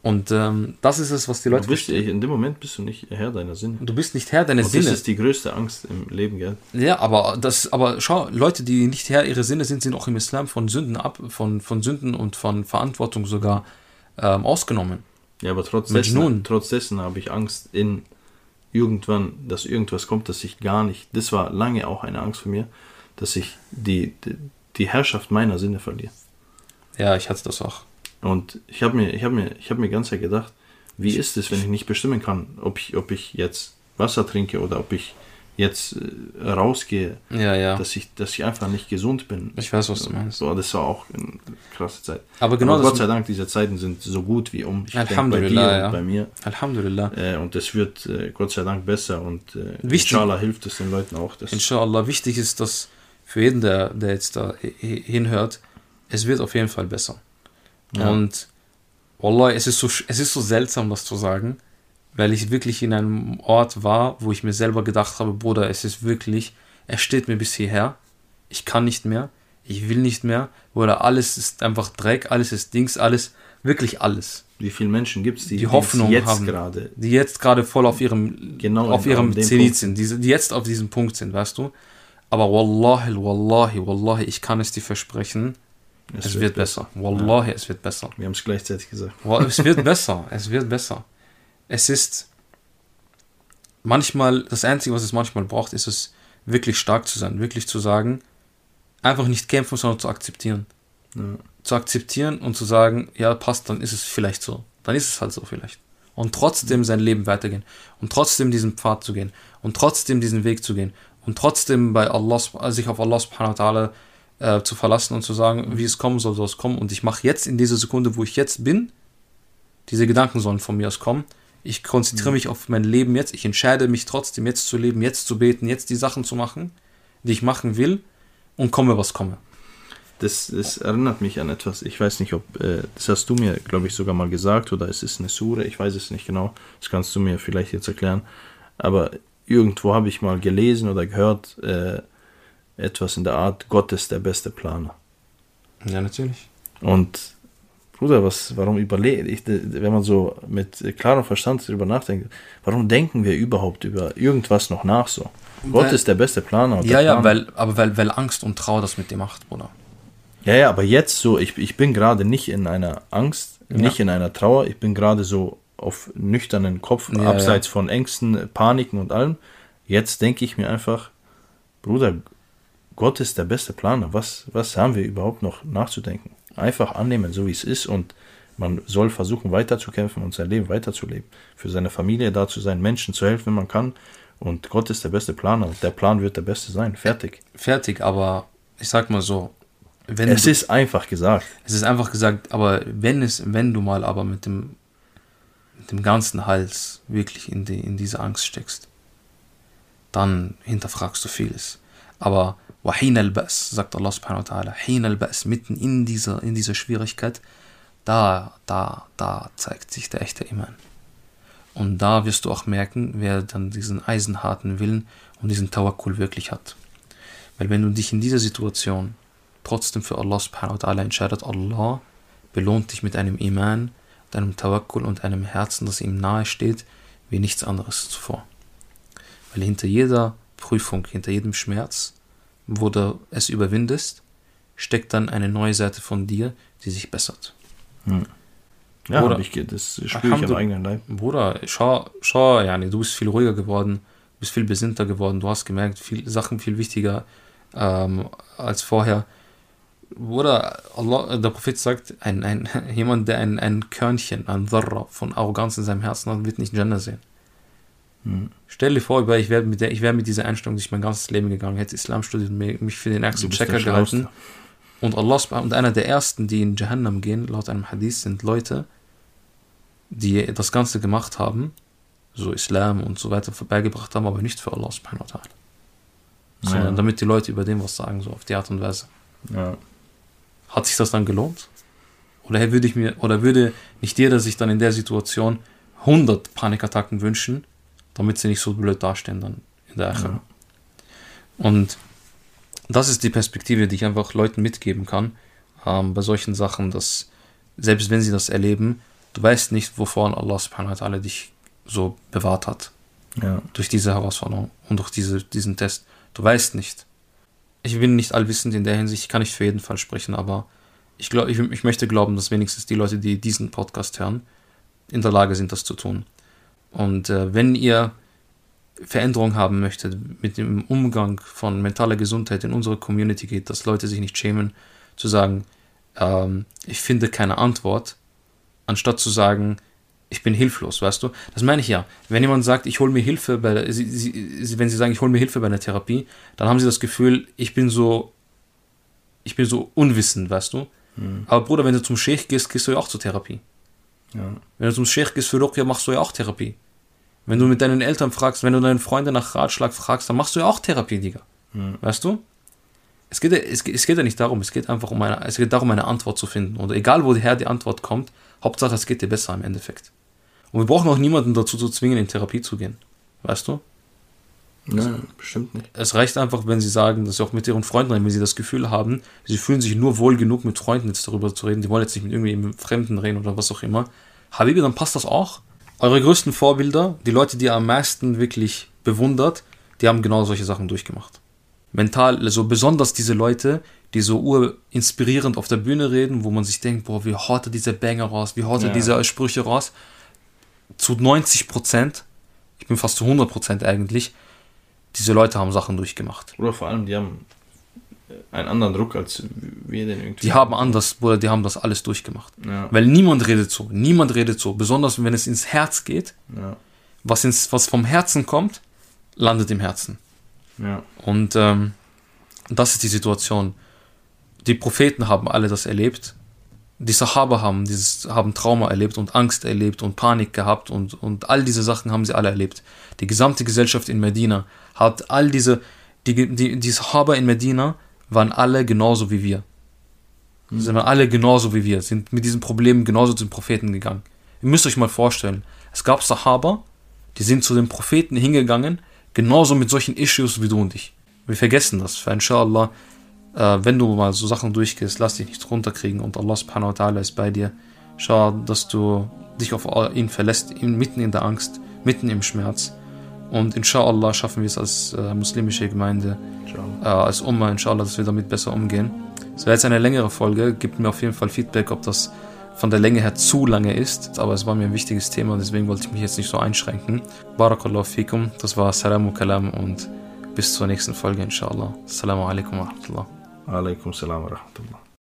Und ähm, das ist es, was die Leute Du bist, verstehen. in dem Moment bist du nicht Herr deiner Sinne. Du bist nicht Herr deiner Sinne. das ist die größte Angst im Leben, gell? Ja, aber das, aber schau, Leute, die nicht Herr ihrer Sinne sind, sind auch im Islam von Sünden ab, von, von Sünden und von Verantwortung sogar ähm, ausgenommen. Ja, aber trotz Majnun. dessen, trotz dessen habe ich Angst in irgendwann, dass irgendwas kommt, dass ich gar nicht, das war lange auch eine Angst von mir, dass ich die, die, die Herrschaft meiner Sinne verliere. Ja, ich hatte das auch. Und ich habe mir, ich habe mir, ich habe mir ganz Zeit gedacht, wie ist es, wenn ich nicht bestimmen kann, ob ich, ob ich jetzt Wasser trinke oder ob ich jetzt äh, rausgehe, Ja, ja. dass ich, dass ich einfach nicht gesund bin. Ich weiß, was du meinst. So, das war auch eine krasse Zeit. Aber genau Aber Gott sei Dank, diese Zeiten sind so gut wie um. Ich denke bei Alhamdulillah, dir ja. und bei mir. Alhamdulillah. Äh, und das wird äh, Gott sei Dank besser und äh, Wichtig- inshallah hilft es den Leuten auch. Dass, Inshallah, wichtig ist, dass für jeden, der, der jetzt da hi- hi- hinhört, es wird auf jeden Fall besser. Ja. Und Wallah, es ist, so, es ist so seltsam, das zu sagen, weil ich wirklich in einem Ort war, wo ich mir selber gedacht habe, Bruder, es ist wirklich, es steht mir bis hierher, ich kann nicht mehr, ich will nicht mehr, oder alles ist einfach Dreck, alles ist Dings, alles, wirklich alles. wie viele Menschen gibt es, die, Die Hoffnung jetzt haben. gerade Die jetzt gerade voll auf ihrem, Genau auf in- ihrem Zenit sind, die, die jetzt auf diesem Punkt sind, weißt du? Aber Wallahi, Wallahi, Wallahi, ich kann es dir versprechen, es, wird besser. Wallahi, es wird besser. Wir haben es gleichzeitig gesagt. Es wird besser, es wird besser. Es ist manchmal, das Einzige, was es manchmal braucht, ist es, wirklich stark zu sein, wirklich zu sagen, einfach nicht kämpfen, sondern zu akzeptieren. Ja. Zu akzeptieren und zu sagen, ja, passt, dann ist es vielleicht so. Dann ist es halt so vielleicht. Und trotzdem sein Leben weitergehen. Und trotzdem diesen Pfad zu gehen. Und trotzdem diesen Weg zu gehen. Und trotzdem bei Allah, sich auf Allah subhanahu wa ta'ala äh, zu verlassen und zu sagen, wie es kommen soll, soll es kommen. Und ich mache jetzt in dieser Sekunde, wo ich jetzt bin, diese Gedanken sollen von mir aus kommen. Ich konzentriere mich auf mein Leben jetzt. Ich entscheide mich trotzdem jetzt zu leben, jetzt zu beten, jetzt die Sachen zu machen, die ich machen will. Und komme, was komme. Das, das erinnert mich an etwas. Ich weiß nicht, ob äh, das hast du mir, glaube ich, sogar mal gesagt oder es ist eine Sure. Ich weiß es nicht genau. Das kannst du mir vielleicht jetzt erklären. Aber irgendwo habe ich mal gelesen oder gehört äh, etwas in der Art: Gott ist der beste Planer. Ja, natürlich. Und Bruder, was, warum überlege ich, wenn man so mit klarem Verstand darüber nachdenkt, warum denken wir überhaupt über irgendwas noch nach so? Gott Weil- ist der beste Planer. Ja, ja, Plan- weil, aber weil, weil Angst und Trauer das mit dir macht, Bruder. Ja, ja, aber jetzt so, ich, ich bin gerade nicht in einer Angst, Ja. nicht in einer Trauer, ich bin gerade so auf nüchternen Kopf, Ja, abseits von Ängsten, Paniken und allem. Jetzt denke ich mir einfach, Bruder, Gott ist der beste Planer. Was, was haben wir überhaupt noch nachzudenken? Einfach annehmen, so wie es ist und man soll versuchen weiterzukämpfen und sein Leben weiterzuleben. Für seine Familie da zu sein, Menschen zu helfen, wenn man kann. Und Gott ist der beste Planer und der Plan wird der beste sein. Fertig. Fertig, aber ich sag mal so, wenn Es du, ist einfach gesagt. es ist einfach gesagt, aber wenn es, wenn du mal aber mit dem, mit dem ganzen Hals wirklich in, die, in diese Angst steckst, dann hinterfragst du vieles. Aber wahin al-Ba's, sagt Allah subhanahu wa ta'ala, hin al-Ba's, mitten in dieser, in dieser Schwierigkeit, da, da, da zeigt sich der echte Iman. Und da wirst du auch merken, wer dann diesen eisenharten Willen und diesen Tawakkul wirklich hat. Weil wenn du dich in dieser Situation trotzdem für Allah subhanahu wa ta'ala entscheidet, Allah belohnt dich mit einem Iman, deinem Tawakkul und einem Herzen, das ihm nahe steht, wie nichts anderes zuvor. Weil hinter jeder Prüfung, hinter jedem Schmerz, wo du es überwindest, steckt dann eine neue Seite von dir, die sich bessert. Hm. Ja, Bruder, ich, das spüre ich am eigenen Leib. Bruder, schau, schau, ja, du bist viel ruhiger geworden, bist viel besinnter geworden, du hast gemerkt, viel, Sachen viel wichtiger ähm, als vorher. Bruder, Allah, der Prophet sagt, ein, ein, jemand, der ein, ein Körnchen, ein Dharra von Arroganz in seinem Herzen hat, wird nicht Jannah sehen. Hm. Stell dir vor, ich wäre mit, wär mit dieser Einstellung durch mein ganzes Leben gegangen, hätte Islam studiert und mich für den ärgsten Checker gehalten. Und Allah und einer der ersten, die in Jahannam gehen, laut einem Hadith, sind Leute, die das Ganze gemacht haben, so Islam und so weiter vorbeigebracht haben, aber nicht für Allah subhanahu wa ta'ala. Sondern ja. damit die Leute über dem was sagen, so auf die Art und Weise. Ja. Hat sich das dann gelohnt? Oder würde ich mir, oder würde nicht jeder sich dann in der Situation 100 Panikattacken wünschen, damit sie nicht so blöd dastehen dann in der Eche? Ja. Und das ist die Perspektive, die ich einfach Leuten mitgeben kann, ähm, bei solchen Sachen, dass selbst wenn sie das erleben, du weißt nicht, wovon Allah subhanahu wa ta'ala dich so bewahrt hat. Ja. Durch diese Herausforderung und durch diese, diesen Test. Du weißt nicht. Ich bin nicht allwissend in der Hinsicht, ich kann nicht für jeden Fall sprechen, aber ich, glaub, ich, ich möchte glauben, dass wenigstens die Leute, die diesen Podcast hören, in der Lage sind, das zu tun. Und äh, wenn ihr Veränderung haben möchtet mit dem Umgang von mentaler Gesundheit in unserer Community geht, dass Leute sich nicht schämen, zu sagen, ähm, ich finde keine Antwort, anstatt zu sagen, ich bin hilflos, weißt du? Das meine ich ja. Wenn jemand sagt, ich hole mir Hilfe bei, sie, sie, wenn sie sagen, ich hole mir Hilfe bei einer Therapie, dann haben sie das Gefühl, ich bin so, ich bin so unwissend, weißt du? Mhm. Aber Bruder, wenn du zum Sheikh gehst, gehst du ja auch zur Therapie. Ja. Wenn du zum Sheikh gehst für Rukia, machst du ja auch Therapie. Wenn du mit deinen Eltern fragst, wenn du deinen Freunden nach Ratschlag fragst, dann machst du ja auch Therapie, Digga. Mhm. Weißt du? Es geht, es, geht, es geht ja nicht darum, es geht einfach um eine, es geht darum, eine Antwort zu finden. Und egal woher die Antwort kommt, Hauptsache es geht dir besser im Endeffekt. Und wir brauchen auch niemanden dazu zu zwingen, in Therapie zu gehen. Weißt du? Nein, bestimmt nicht. Es reicht einfach, wenn sie sagen, dass sie auch mit ihren Freunden reden, wenn sie das Gefühl haben, sie fühlen sich nur wohl genug mit Freunden jetzt darüber zu reden, die wollen jetzt nicht mit irgendwie Fremden reden oder was auch immer. Habibi, dann passt das auch. Eure größten Vorbilder, die Leute, die ihr am meisten wirklich bewundert, die haben genau solche Sachen durchgemacht. Mental, also besonders diese Leute, die so urinspirierend auf der Bühne reden, wo man sich denkt, boah, wie haut er diese Banger raus, wie haut er ja. diese Sprüche raus. Zu 90 Prozent, ich bin fast zu 100 Prozent eigentlich, diese Leute haben Sachen durchgemacht. Oder vor allem, die haben einen anderen Druck als wir denn irgendwie. Die haben anders, Bruder, die haben das alles durchgemacht. Ja. Weil niemand redet so, niemand redet so, besonders wenn es ins Herz geht. Ja. Was, ins, was vom Herzen kommt, landet im Herzen. Ja. Und ähm, das ist die Situation. Die Propheten haben alle das erlebt. Die Sahaba haben dieses haben Trauma erlebt und Angst erlebt und Panik gehabt und, und all diese Sachen haben sie alle erlebt. Die gesamte Gesellschaft in Medina hat all diese die, die, die Sahaba in Medina waren alle genauso wie wir. Mhm. Sind alle genauso wie wir, sind mit diesen Problemen genauso zu den Propheten gegangen. Ihr müsst euch mal vorstellen, es gab Sahaba, die sind zu den Propheten hingegangen, genauso mit solchen Issues wie du und ich. Wir vergessen das. Für inshallah, äh, wenn du mal so Sachen durchgehst, lass dich nicht runterkriegen und Allah subhanahu wa ta'ala ist bei dir. Schau, dass du dich auf ihn verlässt, mitten in der Angst, mitten im Schmerz. Und inshallah schaffen wir es als äh, muslimische Gemeinde, äh, als Umma, inshallah, dass wir damit besser umgehen. Es wäre jetzt eine längere Folge, gibt mir auf jeden Fall Feedback, ob das von der Länge her zu lange ist, aber es war mir ein wichtiges Thema, deswegen wollte ich mich jetzt nicht so einschränken. Barakallahu fikum, das war Salamu Kalam und bis zur nächsten Folge, inshallah. Assalamu alaikum wa rahmatullah. Alaikum salam wa rahmatullah.